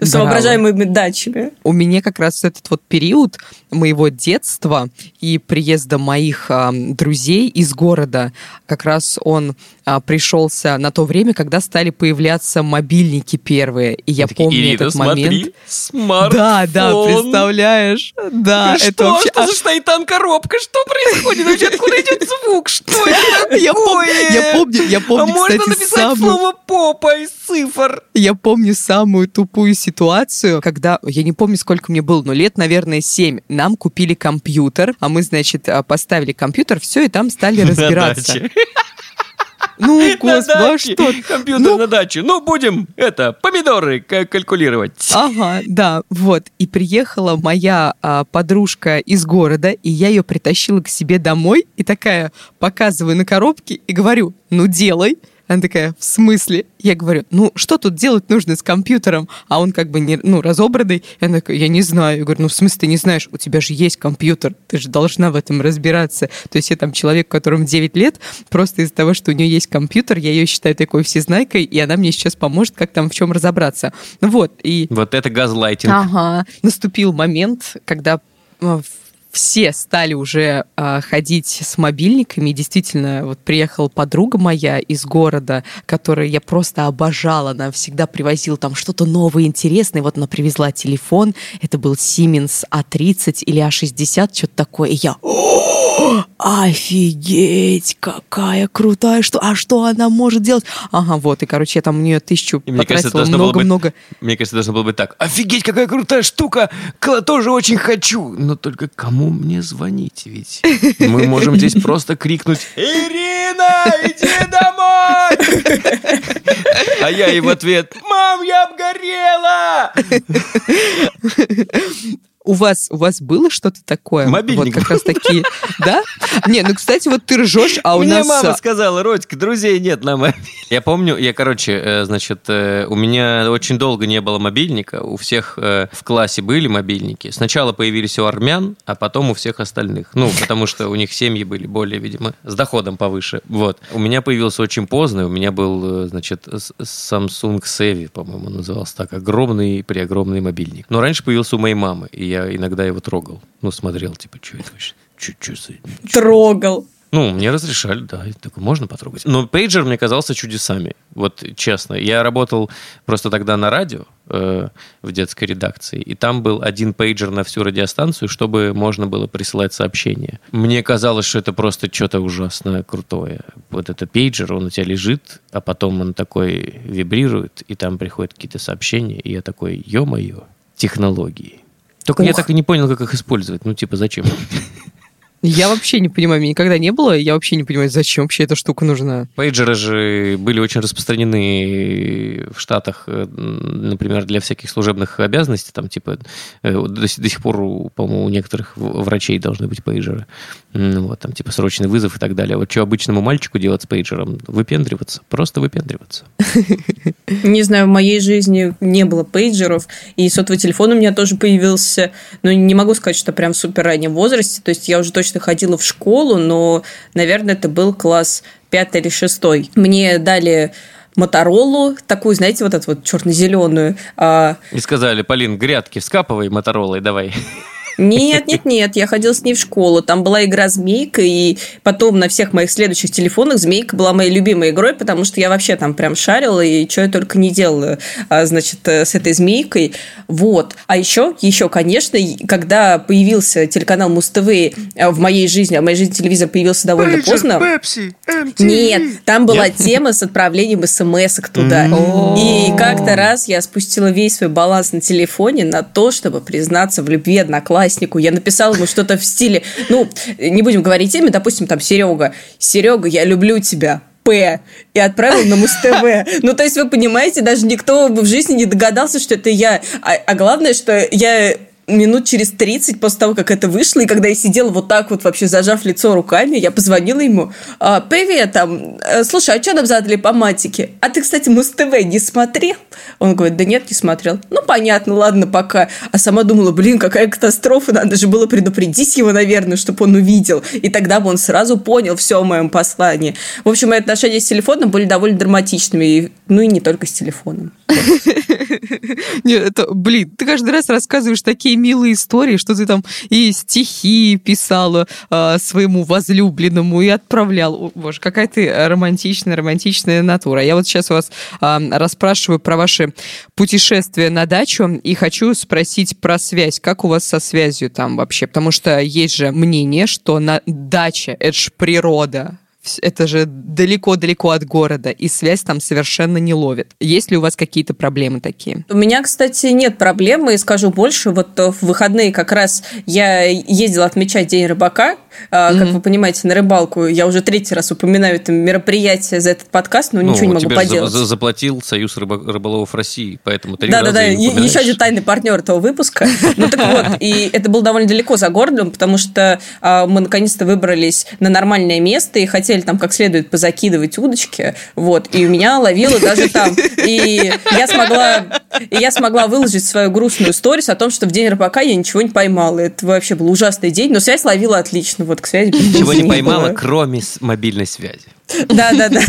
С Браво. воображаемыми дачами. У меня как раз этот вот период моего детства и приезда моих а, друзей из города, как раз он а, пришелся на то время, когда стали появляться мобильники первые. И я Такие, помню «Ирина, этот смотри, момент. смартфон. Да, да, представляешь? Да, Что? это вообще... Что за шайтан коробка? Что происходит? Вообще откуда идет звук? Что это Я помню, я помню, я А помню, можно кстати, написать самую... слово попа из цифр? Я помню самую тупую ситуацию, когда, я не помню, сколько мне было, но лет, наверное, 7. Нам купили компьютер, а мы, значит, а, поставили компьютер, все, и там стали разбираться. Ну, господи, а что? Компьютер Ну. на даче. Ну, будем, это, помидоры калькулировать. Ага, да, вот. И приехала моя а, подружка из города, и я ее притащила к себе домой, и такая показываю на коробке и говорю, ну, делай. Она такая, в смысле? Я говорю, ну, что тут делать нужно с компьютером? А он как бы, не, ну, разобранный. И она такая, я не знаю. Я говорю, ну, в смысле ты не знаешь? У тебя же есть компьютер, ты же должна в этом разбираться. То есть я там человек, которому 9 лет, просто из-за того, что у нее есть компьютер, я ее считаю такой всезнайкой, и она мне сейчас поможет, как там в чем разобраться. Вот, и Вот это газлайтинг. Ага. Наступил момент, когда э, все стали уже э, ходить с мобильниками. И действительно, вот приехала подруга моя из города, которую я просто обожала. Она всегда привозила там что-то новое, интересное. Вот она привезла телефон. Это был Siemens A30 или A60, что-то такое. И я... Офигеть, какая крутая, что, а что она может делать? Ага, вот, и, короче, я там у нее тысячу и потратила много-много. Мне кажется, должно было быть так. Офигеть, какая крутая штука! Тоже очень хочу! Но только кому мне звонить? Ведь мы можем здесь просто крикнуть «Ирина, иди домой!» А я ей в ответ «Мам, я обгорела!» У вас, у вас было что-то такое? Мобильник. Вот как раз такие, да? Не, ну, кстати, вот ты ржешь, а у Мне нас... мама сказала, Родька, друзей нет на мобильнике. Я помню, я, короче, э, значит, э, у меня очень долго не было мобильника, у всех э, в классе были мобильники. Сначала появились у армян, а потом у всех остальных. Ну, потому что у них семьи были более, видимо, с доходом повыше. Вот. У меня появился очень поздно, у меня был, значит, Samsung Sevi, по-моему, назывался так, огромный, преогромный мобильник. Но раньше появился у моей мамы, и я иногда его трогал. Ну, смотрел, типа, что это вообще? Чуть-чуть. Трогал. Ну, мне разрешали, да, такой, можно потрогать. Но пейджер мне казался чудесами, вот честно. Я работал просто тогда на радио э, в детской редакции, и там был один пейджер на всю радиостанцию, чтобы можно было присылать сообщения. Мне казалось, что это просто что-то ужасное, крутое. Вот это пейджер, он у тебя лежит, а потом он такой вибрирует, и там приходят какие-то сообщения, и я такой, ё-моё, технологии. Только Ух. я так и не понял, как их использовать. Ну, типа, зачем? Я вообще не понимаю, мне никогда не было, я вообще не понимаю, зачем вообще эта штука нужна. Пейджеры же были очень распространены в Штатах, э, например, для всяких служебных обязанностей, там типа э, до, до сих пор, по-моему, у некоторых врачей должны быть пейджеры, вот, там типа срочный вызов и так далее. Вот что обычному мальчику делать с пейджером? Выпендриваться, просто выпендриваться. Не знаю, в моей жизни не было пейджеров, и сотовый телефон у меня тоже появился, но не могу сказать, что прям в супер раннем возрасте, то есть я уже точно конечно, ходила в школу, но, наверное, это был класс пятый или шестой. Мне дали Моторолу, такую, знаете, вот эту вот черно-зеленую. А... И сказали, Полин, грядки вскапывай Моторолой, давай. Нет, нет, нет, я ходила с ней в школу. Там была игра «Змейка», и потом на всех моих следующих телефонах «Змейка» была моей любимой игрой, потому что я вообще там прям шарила, и что я только не делала, а, значит, э, с этой «Змейкой». Вот. А еще, еще, конечно, когда появился телеканал Муз-ТВ э, в моей жизни, а в моей жизни телевизор появился довольно Пейджер, поздно. Пепси, Нет, там была нет? тема с отправлением смс туда. И как-то раз я спустила весь свой баланс на телефоне на то, чтобы признаться в любви одноклассникам однокласснику, я написала ему что-то в стиле, ну, не будем говорить имя, допустим, там, Серега. Серега, я люблю тебя. П и отправил на Муз-ТВ. Ну, то есть, вы понимаете, даже никто в жизни не догадался, что это я. А, а главное, что я минут через 30 после того, как это вышло, и когда я сидела вот так вот вообще зажав лицо руками, я позвонила ему. «А, Привет, там, э, слушай, а что нам задали по матике? А ты, кстати, Муз-ТВ не смотрел? Он говорит, да нет, не смотрел. Ну, понятно, ладно, пока. А сама думала, блин, какая катастрофа, надо же было предупредить его, наверное, чтобы он увидел. И тогда бы он сразу понял все о моем послании. В общем, мои отношения с телефоном были довольно драматичными, ну и не только с телефоном. Нет, блин, ты каждый раз рассказываешь такие милые истории, что ты там и стихи писала э, своему возлюбленному и отправлял. О, боже, какая ты романтичная, романтичная натура. Я вот сейчас вас э, расспрашиваю про ваши путешествия на дачу и хочу спросить про связь. Как у вас со связью там вообще? Потому что есть же мнение, что на дача — это же природа, это же далеко-далеко от города, и связь там совершенно не ловит. Есть ли у вас какие-то проблемы такие? У меня, кстати, нет проблемы, и скажу больше. Вот в выходные как раз я ездила отмечать День рыбака, mm-hmm. как вы понимаете, на рыбалку. Я уже третий раз упоминаю это мероприятие за этот подкаст, но ну, ничего не могу поделать. За- заплатил Союз рыбо- рыболовов России, поэтому три да, раза Да-да-да, еще один тайный партнер этого выпуска. Ну так вот, и это было довольно далеко за городом, потому что а, мы наконец-то выбрались на нормальное место и хотели там как следует позакидывать удочки, вот, и у меня ловило даже там. И я смогла, и я смогла выложить свою грустную сторис о том, что в день рыбака я ничего не поймала. Это вообще был ужасный день, но связь ловила отлично вот к связи. Ничего не поймала, кроме мобильной связи. Да, да, да.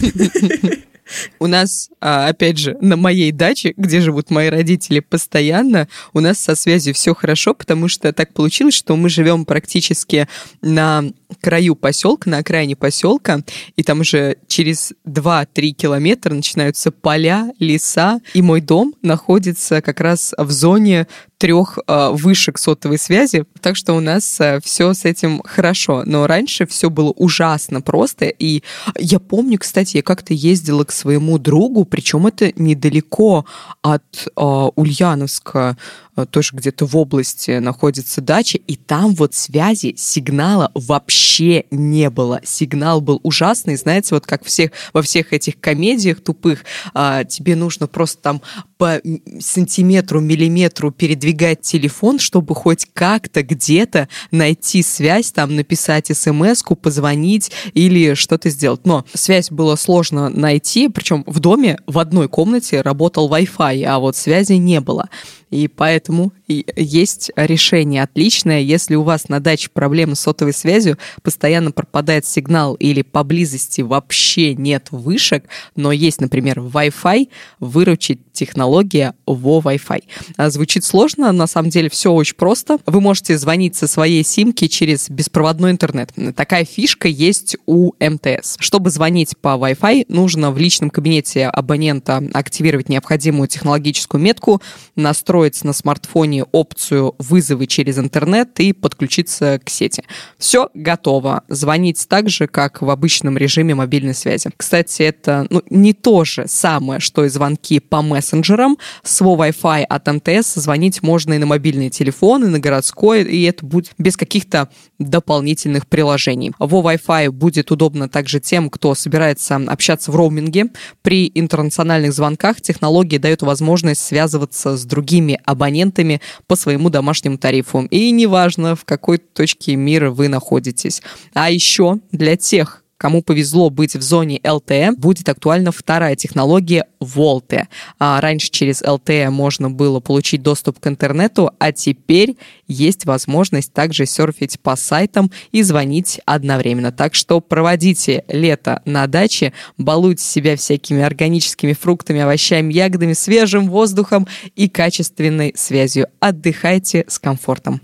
У нас, а, опять же, на моей даче, где живут мои родители постоянно, у нас со связью все хорошо, потому что так получилось, что мы живем практически на краю поселка, на окраине поселка, и там уже через 2-3 километра начинаются поля, леса, и мой дом находится как раз в зоне трех э, вышек сотовой связи, так что у нас э, все с этим хорошо. Но раньше все было ужасно просто, и я помню, кстати, я как-то ездила к своему другу, причем это недалеко от э, Ульяновска, тоже где-то в области находится дача, и там вот связи, сигнала вообще не было. Сигнал был ужасный, знаете, вот как всех, во всех этих комедиях тупых, а, тебе нужно просто там по сантиметру, миллиметру передвигать телефон, чтобы хоть как-то где-то найти связь, там написать смс-ку, позвонить или что-то сделать. Но связь было сложно найти, причем в доме в одной комнате работал Wi-Fi, а вот связи не было. И поэтому есть решение отличное. Если у вас на даче проблемы с сотовой связью, постоянно пропадает сигнал или поблизости вообще нет вышек, но есть, например, Wi-Fi, выручить технология во Wi-Fi. А звучит сложно, на самом деле все очень просто. Вы можете звонить со своей симки через беспроводной интернет. Такая фишка есть у МТС. Чтобы звонить по Wi-Fi, нужно в личном кабинете абонента активировать необходимую технологическую метку, настроить настроить на смартфоне опцию вызовы через интернет и подключиться к сети. Все готово. Звонить так же, как в обычном режиме мобильной связи. Кстати, это ну, не то же самое, что и звонки по мессенджерам. С Wi-Fi от МТС звонить можно и на мобильный телефон, и на городской, и это будет без каких-то дополнительных приложений. Во Wi-Fi будет удобно также тем, кто собирается общаться в роуминге. При интернациональных звонках технология дает возможность связываться с другими другими абонентами по своему домашнему тарифу. И неважно, в какой точке мира вы находитесь. А еще для тех, кому повезло быть в зоне LTE, будет актуальна вторая технология VoLTE. А раньше через LTE можно было получить доступ к интернету, а теперь есть возможность также серфить по сайтам и звонить одновременно. Так что проводите лето на даче, балуйте себя всякими органическими фруктами, овощами, ягодами, свежим воздухом и качественной связью. Отдыхайте с комфортом.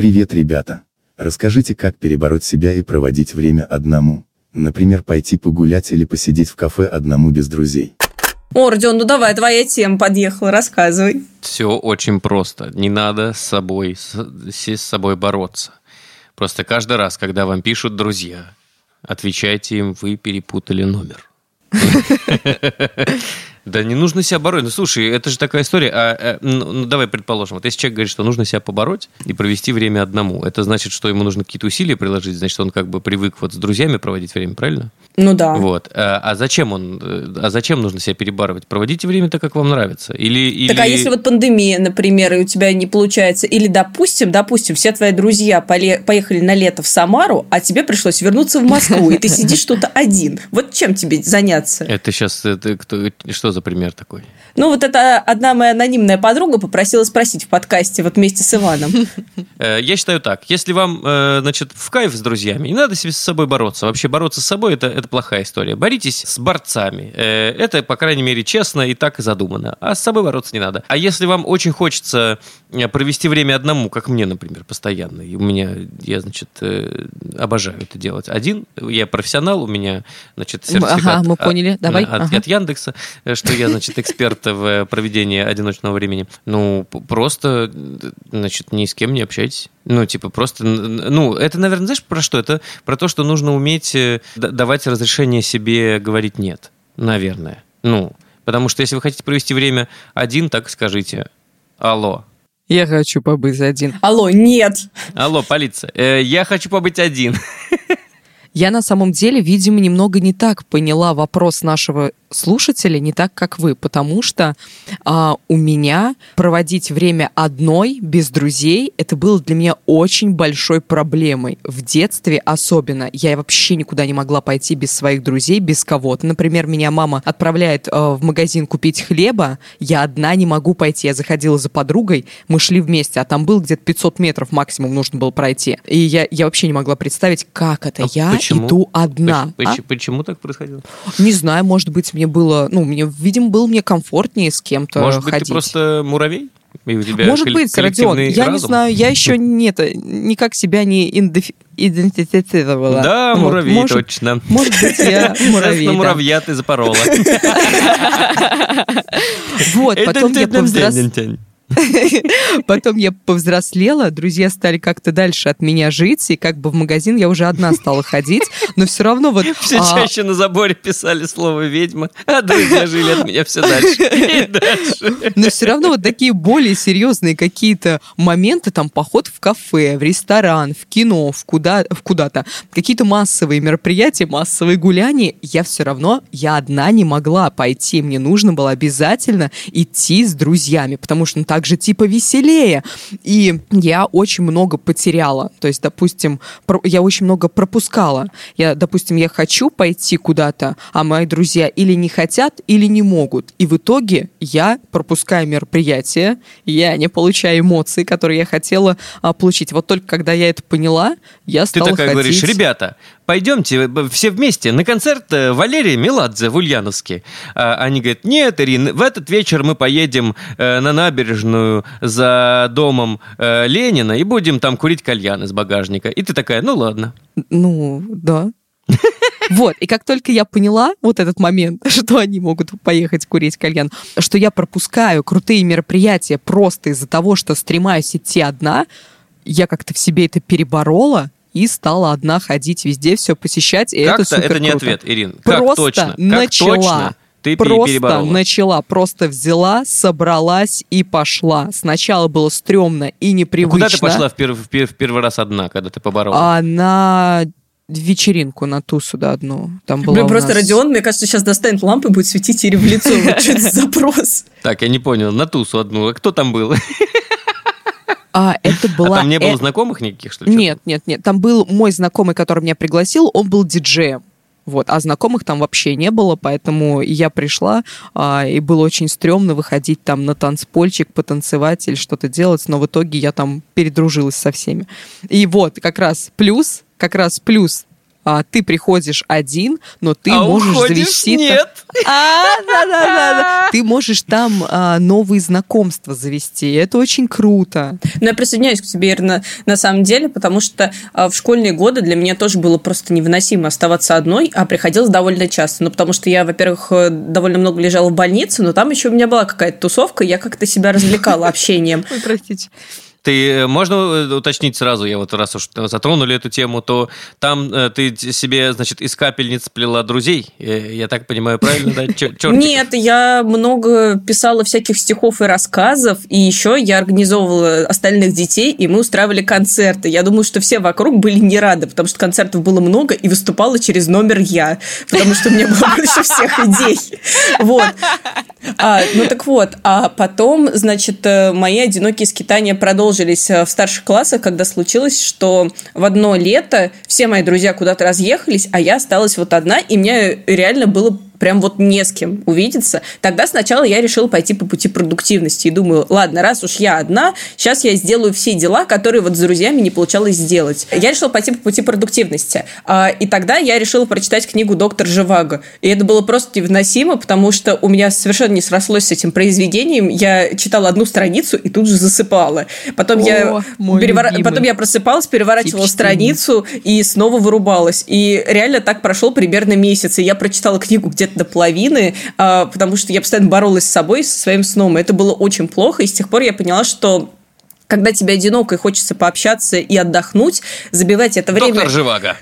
Привет, ребята! Расскажите, как перебороть себя и проводить время одному. Например, пойти погулять или посидеть в кафе одному без друзей. О, Родион, ну давай, твоя тема подъехала, рассказывай. Все очень просто. Не надо с собой, с, с собой бороться. Просто каждый раз, когда вам пишут друзья, отвечайте им, вы перепутали номер. Да не нужно себя бороть. Ну, слушай, это же такая история. А, а, ну, давай предположим, вот если человек говорит, что нужно себя побороть и провести время одному, это значит, что ему нужно какие-то усилия приложить, значит, он как бы привык вот с друзьями проводить время, правильно? Ну да. Вот. А, а зачем он, а зачем нужно себя перебарывать? Проводите время так, как вам нравится. Или, или... Так а если вот пандемия, например, и у тебя не получается, или, допустим, допустим, все твои друзья поехали на лето в Самару, а тебе пришлось вернуться в Москву, и ты сидишь тут один. Вот чем тебе заняться? Это сейчас, это кто, что за пример такой? Ну, вот это одна моя анонимная подруга попросила спросить в подкасте вот вместе с Иваном. Э, я считаю так. Если вам, э, значит, в кайф с друзьями, не надо себе с собой бороться. Вообще бороться с собой это, это плохая история. Боритесь с борцами. Э, это, по крайней мере, честно и так и задумано. А с собой бороться не надо. А если вам очень хочется провести время одному, как мне, например, постоянно, и у меня, я, значит, обожаю это делать один, я профессионал, у меня, значит, сертификат ага, мы поняли. Давай. От, ага. от Яндекса, что я, значит, эксперт в проведении одиночного времени. Ну, просто, значит, ни с кем не общайтесь. Ну, типа, просто, ну, это, наверное, знаешь, про что? Это про то, что нужно уметь э, давать разрешение себе говорить «нет», наверное. Ну, потому что если вы хотите провести время один, так скажите «Алло, я хочу побыть один. Алло, нет. Алло, полиция. Э, я хочу побыть один. Я на самом деле, видимо, немного не так поняла вопрос нашего слушатели не так, как вы, потому что а, у меня проводить время одной, без друзей, это было для меня очень большой проблемой. В детстве особенно. Я вообще никуда не могла пойти без своих друзей, без кого-то. Например, меня мама отправляет а, в магазин купить хлеба, я одна не могу пойти. Я заходила за подругой, мы шли вместе, а там был где-то 500 метров максимум нужно было пройти. И я, я вообще не могла представить, как это. А я почему? иду одна. Почему, А? почему так происходило? Не знаю, может быть, мне было, ну, мне, видимо, было мне комфортнее с кем-то Может быть, ходить. ты просто муравей? И у тебя Может быть, Родион, я не знаю, я еще не это, никак себя не индиф- идентифицировала. Да, Вот, муравей, может, точно. Может быть, я муравей, да. муравья ты запорола. Вот, потом я, повзрос- Тянь-тянь-тянь. Потом я повзрослела, друзья стали как-то дальше от меня жить, и как бы в магазин я уже одна стала ходить, но все равно вот... Все а, чаще на заборе писали слово «ведьма», а друзья жили от меня все дальше дальше. Но все равно вот такие более серьезные какие-то моменты, там поход в кафе, в ресторан, в кино, в, куда, в куда-то, какие-то массовые мероприятия, массовые гуляния, я все равно, я одна не могла пойти. Мне нужно было обязательно идти с друзьями, потому что ну, так же типа веселее. И я очень много потеряла. То есть, допустим, я очень много пропускала. Я, допустим, я хочу пойти куда-то, а мои друзья или не хотят, или не могут. И в итоге я пропускаю мероприятие, я не получаю эмоции, которые я хотела а, получить. Вот только когда я это поняла, я Ты стала такая ходить... говоришь, ребята, пойдемте все вместе на концерт э, Валерия Меладзе в Ульяновске. А Они говорят, нет, Ирин, в этот вечер мы поедем э, на набережную за домом э, Ленина и будем там курить кальян из багажника. И ты такая, ну ладно. Ну, да. Вот, и как только я поняла вот этот момент, что они могут поехать курить кальян, что я пропускаю крутые мероприятия просто из-за того, что стремаюсь идти одна, я как-то в себе это переборола и стала одна ходить везде, все посещать, и это Как-то супер это не круто. ответ, Ирин. Как Просто точно? Как начала. точно ты Просто переборола? начала, просто взяла, собралась и пошла. Сначала было стрёмно и А непривычно. Куда ты пошла в, пер- в пер- в первый раз одна, когда ты поборола? А на вечеринку на тусу, да, одну. Там была Блин, просто нас- Родион, мне кажется, сейчас достанет лампы и будет светить Ире в лицо. Вот что это за запрос? Так, я не понял, на тусу одну. А Кто там был? А, это А была... там не было э- знакомых никаких, что ли? Нет, нет, нет. Там был мой знакомый, который меня пригласил, он был диджеем. Вот, а знакомых там вообще не было, поэтому я пришла, а, и было очень стрёмно выходить там на танцпольчик, потанцевать или что-то делать, но в итоге я там передружилась со всеми. И вот как раз плюс, как раз плюс, а, ты приходишь один, но ты а можешь уходишь? завести... там- Нет. А, да, да, да, да. Ты можешь там а, новые знакомства завести. Это очень круто. Но я присоединяюсь к тебе, Ира, на, самом деле, потому что а, в школьные годы для меня тоже было просто невыносимо оставаться одной, а приходилось довольно часто. Ну, потому что я, во-первых, э, довольно много лежала в больнице, но там еще у меня была какая-то тусовка, и я как-то себя развлекала общением. Простите. Ты, э, можно э, уточнить сразу, я вот раз уж затронули эту тему, то там э, ты себе, значит, из капельниц плела друзей, я так понимаю, правильно, да? Нет, я много писала всяких стихов и рассказов, и еще я организовывала остальных детей, и мы устраивали концерты. Я думаю, что все вокруг были не рады, потому что концертов было много, и выступала через номер я, потому что у меня было больше всех идей. Вот. А, ну так вот, а потом, значит, мои одинокие скитания продолжились э, в старших классах, когда случилось, что в одно лето все мои друзья куда-то разъехались, а я осталась вот одна, и мне реально было прям вот не с кем увидеться. Тогда сначала я решила пойти по пути продуктивности и думаю, ладно, раз уж я одна, сейчас я сделаю все дела, которые вот с друзьями не получалось сделать. Я решила пойти по пути продуктивности. А, И тогда я решила прочитать книгу «Доктор Живаго». И это было просто невыносимо, потому что у меня совершенно не срослось с этим произведением. Я читала одну страницу и тут же засыпала. Потом, О, я, любимый. потом я просыпалась, переворачивала Тип страницу и снова вырубалась. И реально так прошел примерно месяц. И я прочитала книгу где-то до половины, а, потому что я постоянно боролась с собой, со своим сном. Это было очень плохо. И с тех пор я поняла, что когда тебе одиноко и хочется пообщаться и отдохнуть, забивать это время... Доктор Живаго.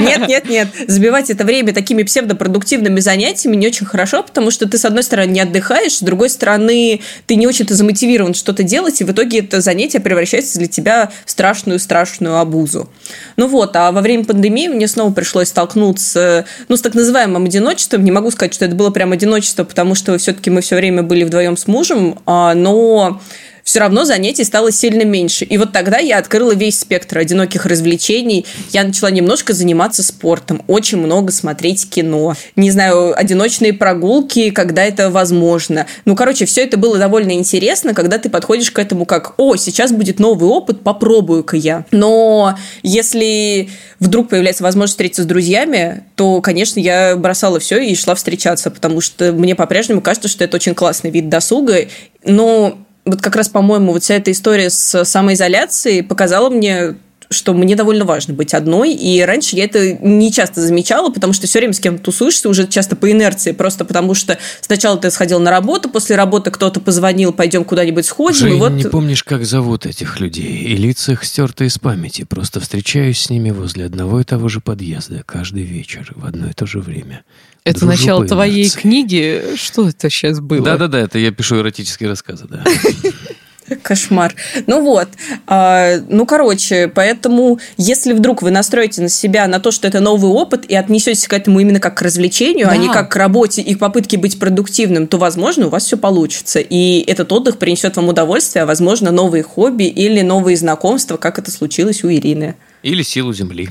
Нет, нет, нет. Забивать это время такими псевдопродуктивными занятиями не очень хорошо, потому что ты, с одной стороны, не отдыхаешь, с другой стороны, ты не очень-то замотивирован что-то делать, и в итоге это занятие превращается для тебя в страшную-страшную обузу. Ну вот, а во время пандемии мне снова пришлось столкнуться ну, с так называемым одиночеством. Не могу сказать, что это было прям одиночество, потому что все-таки мы все время были вдвоем с мужем, а, но все равно занятий стало сильно меньше. И вот тогда я открыла весь спектр одиноких развлечений. Я начала немножко заниматься спортом, очень много смотреть кино. Не знаю, одиночные прогулки, когда это возможно. Ну, короче, все это было довольно интересно, когда ты подходишь к этому как, о, сейчас будет новый опыт, попробую-ка я. Но если вдруг появляется возможность встретиться с друзьями, то, конечно, я бросала все и шла встречаться, потому что мне по-прежнему кажется, что это очень классный вид досуга. Но вот как раз, по-моему, вот вся эта история с самоизоляцией показала мне что мне довольно важно быть одной, и раньше я это не часто замечала, потому что все время с кем-то тусуешься, уже часто по инерции, просто потому что сначала ты сходил на работу, после работы кто-то позвонил, пойдем куда-нибудь сходим, Жень, и вот... не помнишь, как зовут этих людей, и лица их стерты из памяти, просто встречаюсь с ними возле одного и того же подъезда каждый вечер в одно и то же время. Это Дружу начало твоей книги. Что это сейчас было? Да-да-да, это я пишу эротические рассказы, да. Кошмар. Ну вот. А, ну, короче, поэтому, если вдруг вы настроите на себя на то, что это новый опыт, и отнесетесь к этому именно как к развлечению, а Да. не как к работе и к попытке быть продуктивным, то, возможно, у вас все получится. И этот отдых принесет вам удовольствие, а, возможно, новые хобби или новые знакомства, как это случилось у Ирины. Или силу земли.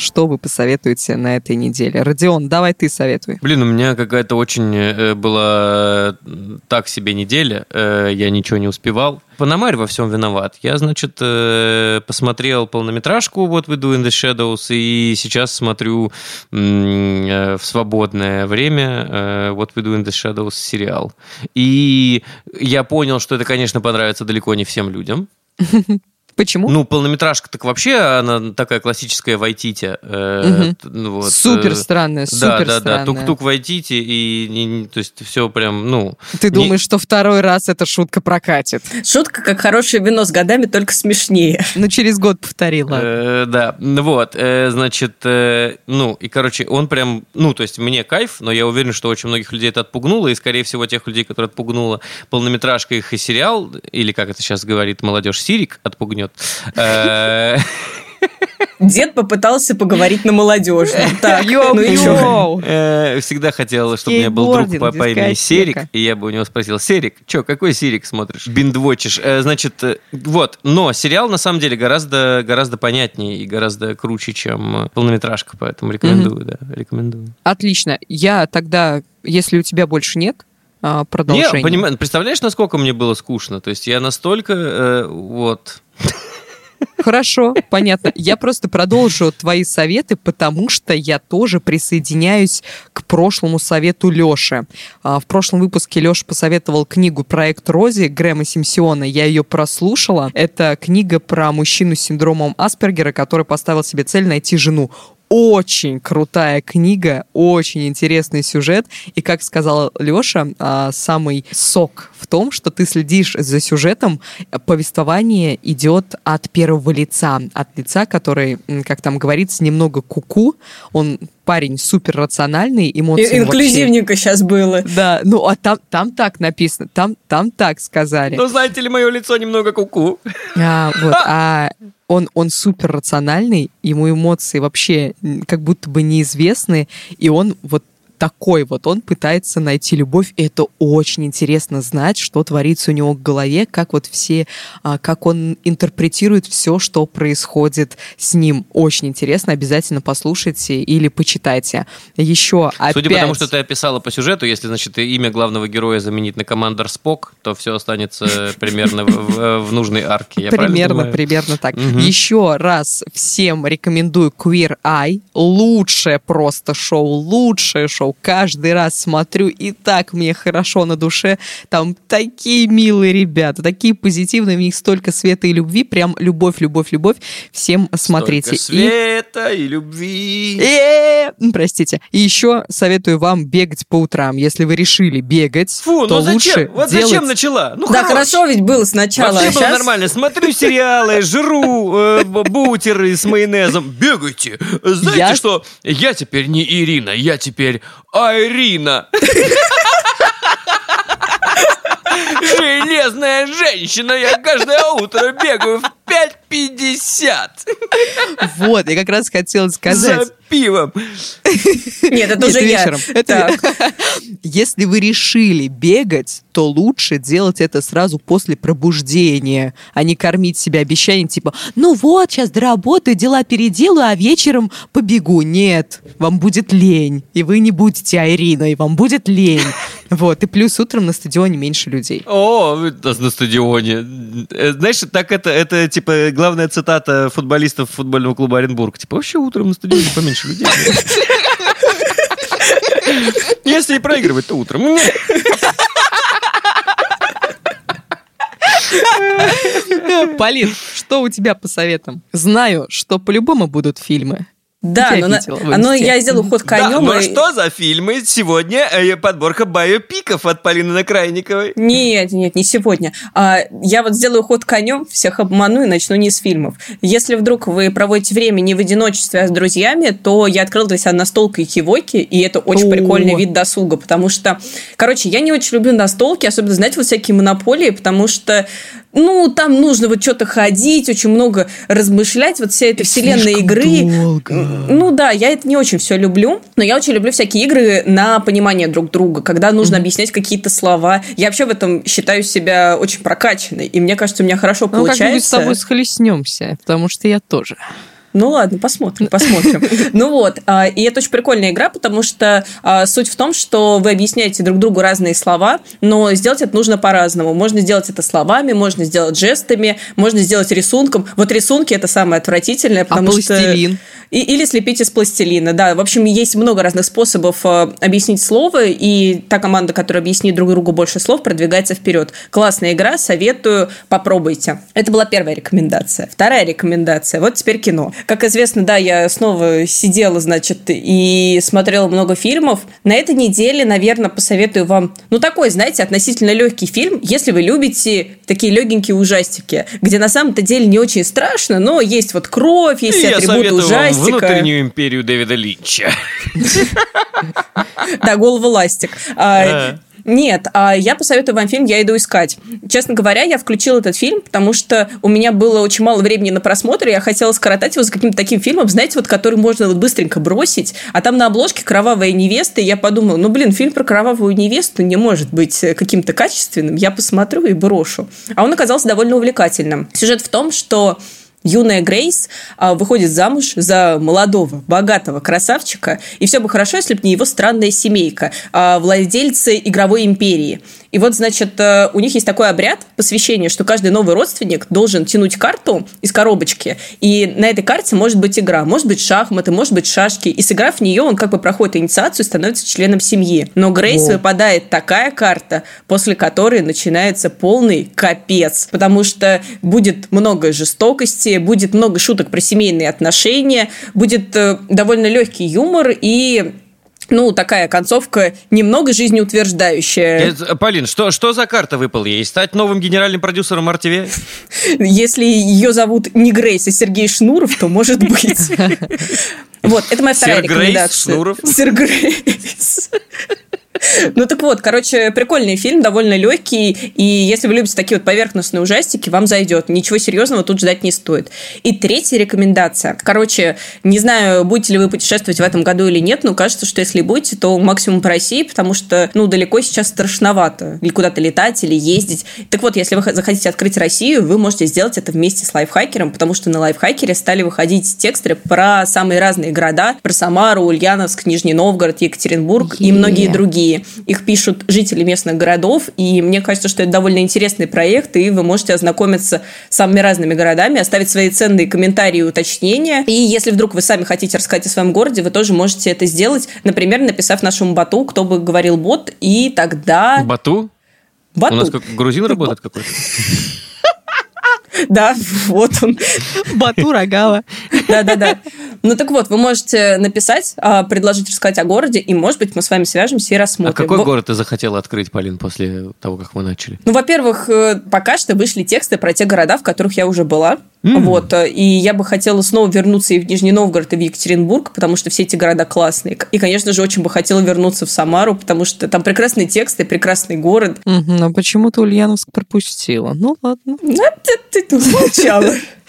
Что вы посоветуете на этой неделе? Родион, давай ты советуй. Блин, у меня какая-то очень э, была так себе неделя, э, я ничего не успевал. Пономарь во всем виноват. Я, значит, э, посмотрел полнометражку вот Do in the Shadows, и сейчас смотрю э, в свободное время э, вот Do in the Shadows сериал. И я понял, что это, конечно, понравится далеко не всем людям. Почему? Ну, полнометражка так вообще, она такая классическая Вайтити. э, т- ну вот, супер э, странная, да, супер да, да, странная. тук-тук войдите, и, не- не- то есть все прям, ну... Ты не- думаешь, что второй раз эта шутка прокатит? Шутка, как хорошее вино с годами, только смешнее. Ну, через год повторила. э, да, ну вот, э, значит, э, ну, и, короче, он прям, ну, то есть мне кайф, но я уверен, что очень многих людей это отпугнуло, и, скорее всего, тех людей, которые отпугнуло полнометражка их и сериал, или, как это сейчас говорит молодежь, Сирик отпугнет. Э, Дед попытался поговорить на молодежном. Так, Йоу, ну йоу. э, Всегда хотел, чтобы у меня был друг по по имени. Серик, и я бы у него спросил, Серик, чё, какой Серик смотришь? Биндвотчишь. Э, Значит, вот, но сериал на самом деле гораздо, гораздо понятнее и гораздо круче, чем полнометражка, поэтому рекомендую, да, рекомендую. Отлично. Я тогда, если у тебя больше нет а, продолжения... Не, понимаешь, представляешь, насколько мне было скучно? То есть я настолько, э, вот... Хорошо, понятно. Я просто продолжу твои советы, потому что я тоже присоединяюсь к прошлому совету Леши. А, В прошлом выпуске Леша посоветовал книгу «Проект Рози» Грэма Симсиона. Я ее прослушала. Это книга про мужчину с синдромом Аспергера, который поставил себе цель найти жену. Очень крутая книга, очень интересный сюжет. И, как сказал Леша, а, самый сок в том, что ты следишь за сюжетом, повествование идет от первого лица, от лица, который, как там говорится, немного куку. Он парень супер рациональный, эмоции И- ему вообще- Инклюзивненько сейчас было. Да, ну а там, там так написано, там, там так сказали. Ну, знаете ли, мое лицо немного куку. А, вот, а он, он супер рациональный, ему эмоции вообще как будто бы неизвестны, и он вот такой вот, он пытается найти любовь, и это очень интересно знать, что творится у него в голове, как вот все, а, как он интерпретирует все, что происходит с ним. Очень интересно, обязательно послушайте или почитайте. Еще опять... Судя по тому, что ты описала по сюжету, если, значит, имя главного героя заменить на командор Спок, то все останется примерно в, нужной арке. Примерно, примерно так. Еще раз всем рекомендую Queer Eye. Лучшее просто шоу, лучшее шоу шоу. Каждый раз смотрю, и так мне хорошо на душе. Там такие милые ребята, такие позитивные, в них столько света и любви. Прям любовь, любовь, любовь. Всем смотрите. Столько света и, и любви. Э, простите. И еще советую вам бегать по утрам. Если вы решили бегать, Фу, то ну зачем? лучше Вот делать... зачем начала? Ну, да, хорош. хорошо ведь было сначала. Вообще а было нормально. Смотрю сериалы, жру э, бутеры с майонезом. Бегайте. Знаете Я- что? Я теперь не Ирина, я теперь Айрина. Железная женщина, я каждое утро бегаю в 5.50 Вот, я как раз хотела сказать. за пивом. Нет, это уже я. вечером. Это-. Если вы решили бегать, то лучше делать это сразу после пробуждения, а не кормить себя обещанием типа «Ну вот, сейчас доработаю, дела переделаю, а вечером побегу». Нет, вам будет лень, и вы не будете Айрина, и вам будет лень. Вот, и плюс утром на стадионе меньше людей. О, это на стадионе. Э, Знаешь, так это, это типа главная цитата футболистов футбольного клуба Оренбург. Типа, вообще утром на стадионе поменьше людей. Если и проигрывать, то утром. Полин, что у тебя по советам? Знаю, что по-любому будут фильмы. Да, Я но, на- видела в но инсте. я сделаю ход Да, конем. но и- что за фильмы? Сегодня э, подборка биопиков от Полины Накрайниковой. Нет, нет, не сегодня. А, я вот сделаю ход конем, всех обману и начну не с фильмов. Если вдруг вы проводите время не в одиночестве, а с друзьями, то я открыла для себя настолка и кивоки, и это очень О. прикольный вид досуга, потому что, короче, я не очень люблю настолки, особенно, знаете, вот всякие монополии, потому что, ну, там нужно вот что-то ходить, очень много размышлять, вот вся эта вселенная Слишком игры. долго. Ну да, я это не очень все люблю, но я очень люблю всякие игры на понимание друг друга, когда нужно объяснять какие-то слова. Я вообще в этом считаю себя очень прокачанной, и мне кажется, у меня хорошо Ну, как-нибудь получается. с тобой схлестнемся, потому что я тоже. Ну ладно, посмотрим, посмотрим. Ну вот, а, и это очень прикольная игра, потому что а, суть в том, что вы объясняете друг другу разные слова, но сделать это нужно по-разному. Можно сделать это словами, можно сделать жестами, можно сделать рисунком. Вот рисунки это самое отвратительное, А потому что... пластилин? И- или слепить из пластилина, да. В общем, есть много разных способов объяснить слово, и та команда, которая объяснит друг другу больше слов, продвигается вперед. Классная игра, советую, попробуйте. Это была первая рекомендация. Вторая рекомендация. Вот теперь кино. Как известно, да, я снова сидела, значит, и смотрела много фильмов. На этой неделе, наверное, посоветую вам, ну, такой, знаете, относительно легкий фильм, если вы любите такие легенькие ужастики, где на самом-то деле не очень страшно, но есть вот кровь, есть И я атрибуты советую вам ужастика. внутреннюю империю Дэвида Линча. Да, голову ластик. Нет, а я посоветую вам фильм «Я иду искать». Честно говоря, я включила этот фильм, потому что у меня было очень мало времени на просмотр, и я хотела скоротать его с каким-то таким фильмом, знаете, вот который можно вот быстренько бросить, а там на обложке «Кровавая невеста», и я подумала, ну, блин, фильм про кровавую невесту не может быть э, каким-то качественным, я посмотрю и брошу. А он оказался довольно увлекательным. Сюжет в том, что Юная Грейс а, выходит замуж за молодого, богатого красавчика, и все бы хорошо, если бы не его странная семейка, а, владельцы игровой империи. И вот, значит, э, у них есть такой обряд посвящения, что каждый новый родственник должен тянуть карту из коробочки, и на этой карте может быть игра, может быть шахматы, может быть шашки, и сыграв в нее, он как бы проходит инициацию и становится членом семьи. Но Грейс Во. выпадает такая карта, после которой начинается полный капец, потому что будет много жестокости, будет много шуток про семейные отношения, будет э, довольно легкий юмор и ну, такая концовка немного жизнеутверждающая. Это- Полин, что, что за карта выпала ей? Стать новым генеральным продюсером RTV? Если ее зовут не Грейс, а Сергей Шнуров, то может быть. Вот, это моя вторая Грейс рекомендация. Шнуров? Сир Грейс. Ну так вот, короче, прикольный фильм, довольно легкий, и если вы любите такие вот поверхностные ужастики, вам зайдет. Ничего серьезного тут ждать не стоит. И третья рекомендация. Короче, не знаю, будете ли вы путешествовать в этом году или нет, но кажется, что если будете, то максимум по России, потому что, ну, далеко сейчас страшновато. Или куда-то летать, или ездить. Так вот, если вы захотите открыть Россию, вы можете сделать это вместе с лайфхакером, потому что на лайфхакере стали выходить тексты про самые разные города, про Самару, Ульяновск, Нижний Новгород, Екатеринбург и Е. многие другие. И их пишут жители местных городов, и мне кажется, что это довольно интересный проект, и вы можете ознакомиться с самыми разными городами, оставить свои ценные комментарии и уточнения, и если вдруг вы сами хотите рассказать о своем городе, вы тоже можете это сделать, например, написав нашему боту, кто бы говорил бот, и тогда... Бату? Бату. У нас как грузин работает какой-то? Да, вот он. Бату Рогава. Да-да-да. Ну так вот, вы можете написать, а, предложить рассказать о городе, и, может быть, мы с вами свяжемся и рассмотрим. А какой Во- город ты захотела открыть, Полин, после того, как мы начали? Ну, во-первых, э, пока что вышли тексты про те города, в которых я уже была. М. Вот, э, и я бы хотела снова вернуться и в Нижний Новгород, и в Екатеринбург, потому что все эти города классные. И, конечно же, очень бы хотела вернуться в Самару, потому что там прекрасные тексты, прекрасный город. Мгм, Но почему-то Ульяновск пропустила. Ну ладно. Ну, ты, ты тут молчала.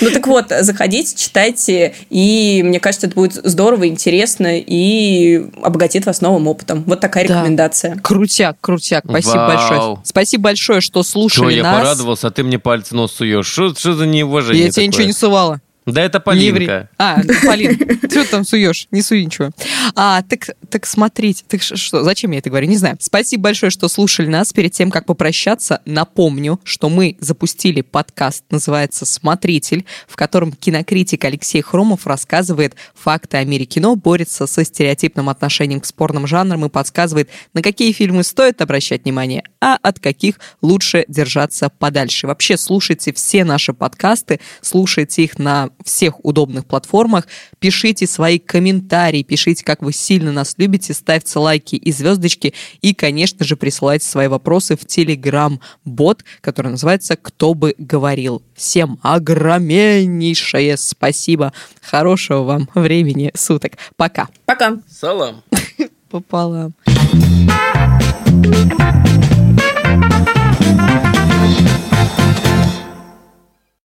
Ну так вот, заходите, читайте, и мне кажется, это будет здорово, интересно и обогатит вас новым опытом. Вот такая Да. рекомендация. Крутяк, крутяк. Спасибо Вау. большое. Спасибо большое, что Что, слушали я нас. порадовался, а ты мне палец в нос суешь. Что, что за неуважение Я тебе ничего не сувала. Да это. Полинка. А, Полин, что там суешь? Не суй ничего. А, так, так смотрите, так что, зачем я это говорю? Не знаю. Спасибо большое, что слушали нас. Перед тем, как попрощаться, напомню, что мы запустили подкаст, называется «Смотритель», в котором кинокритик Алексей Хромов рассказывает факты о мире кино, борется со стереотипным отношением к спорным жанрам и подсказывает, на какие фильмы стоит обращать внимание, а от каких лучше держаться подальше. Вообще, слушайте все наши подкасты, слушайте их на всех удобных платформах, пишите свои комментарии, пишите, как вы сильно нас любите, ставьте лайки и звездочки, и, конечно же, присылайте свои вопросы в Telegram-бот, который называется «Кто бы говорил». Всем огромнейшее спасибо. Хорошего вам времени суток. Пока. Пока. Салам. Пополам. Thank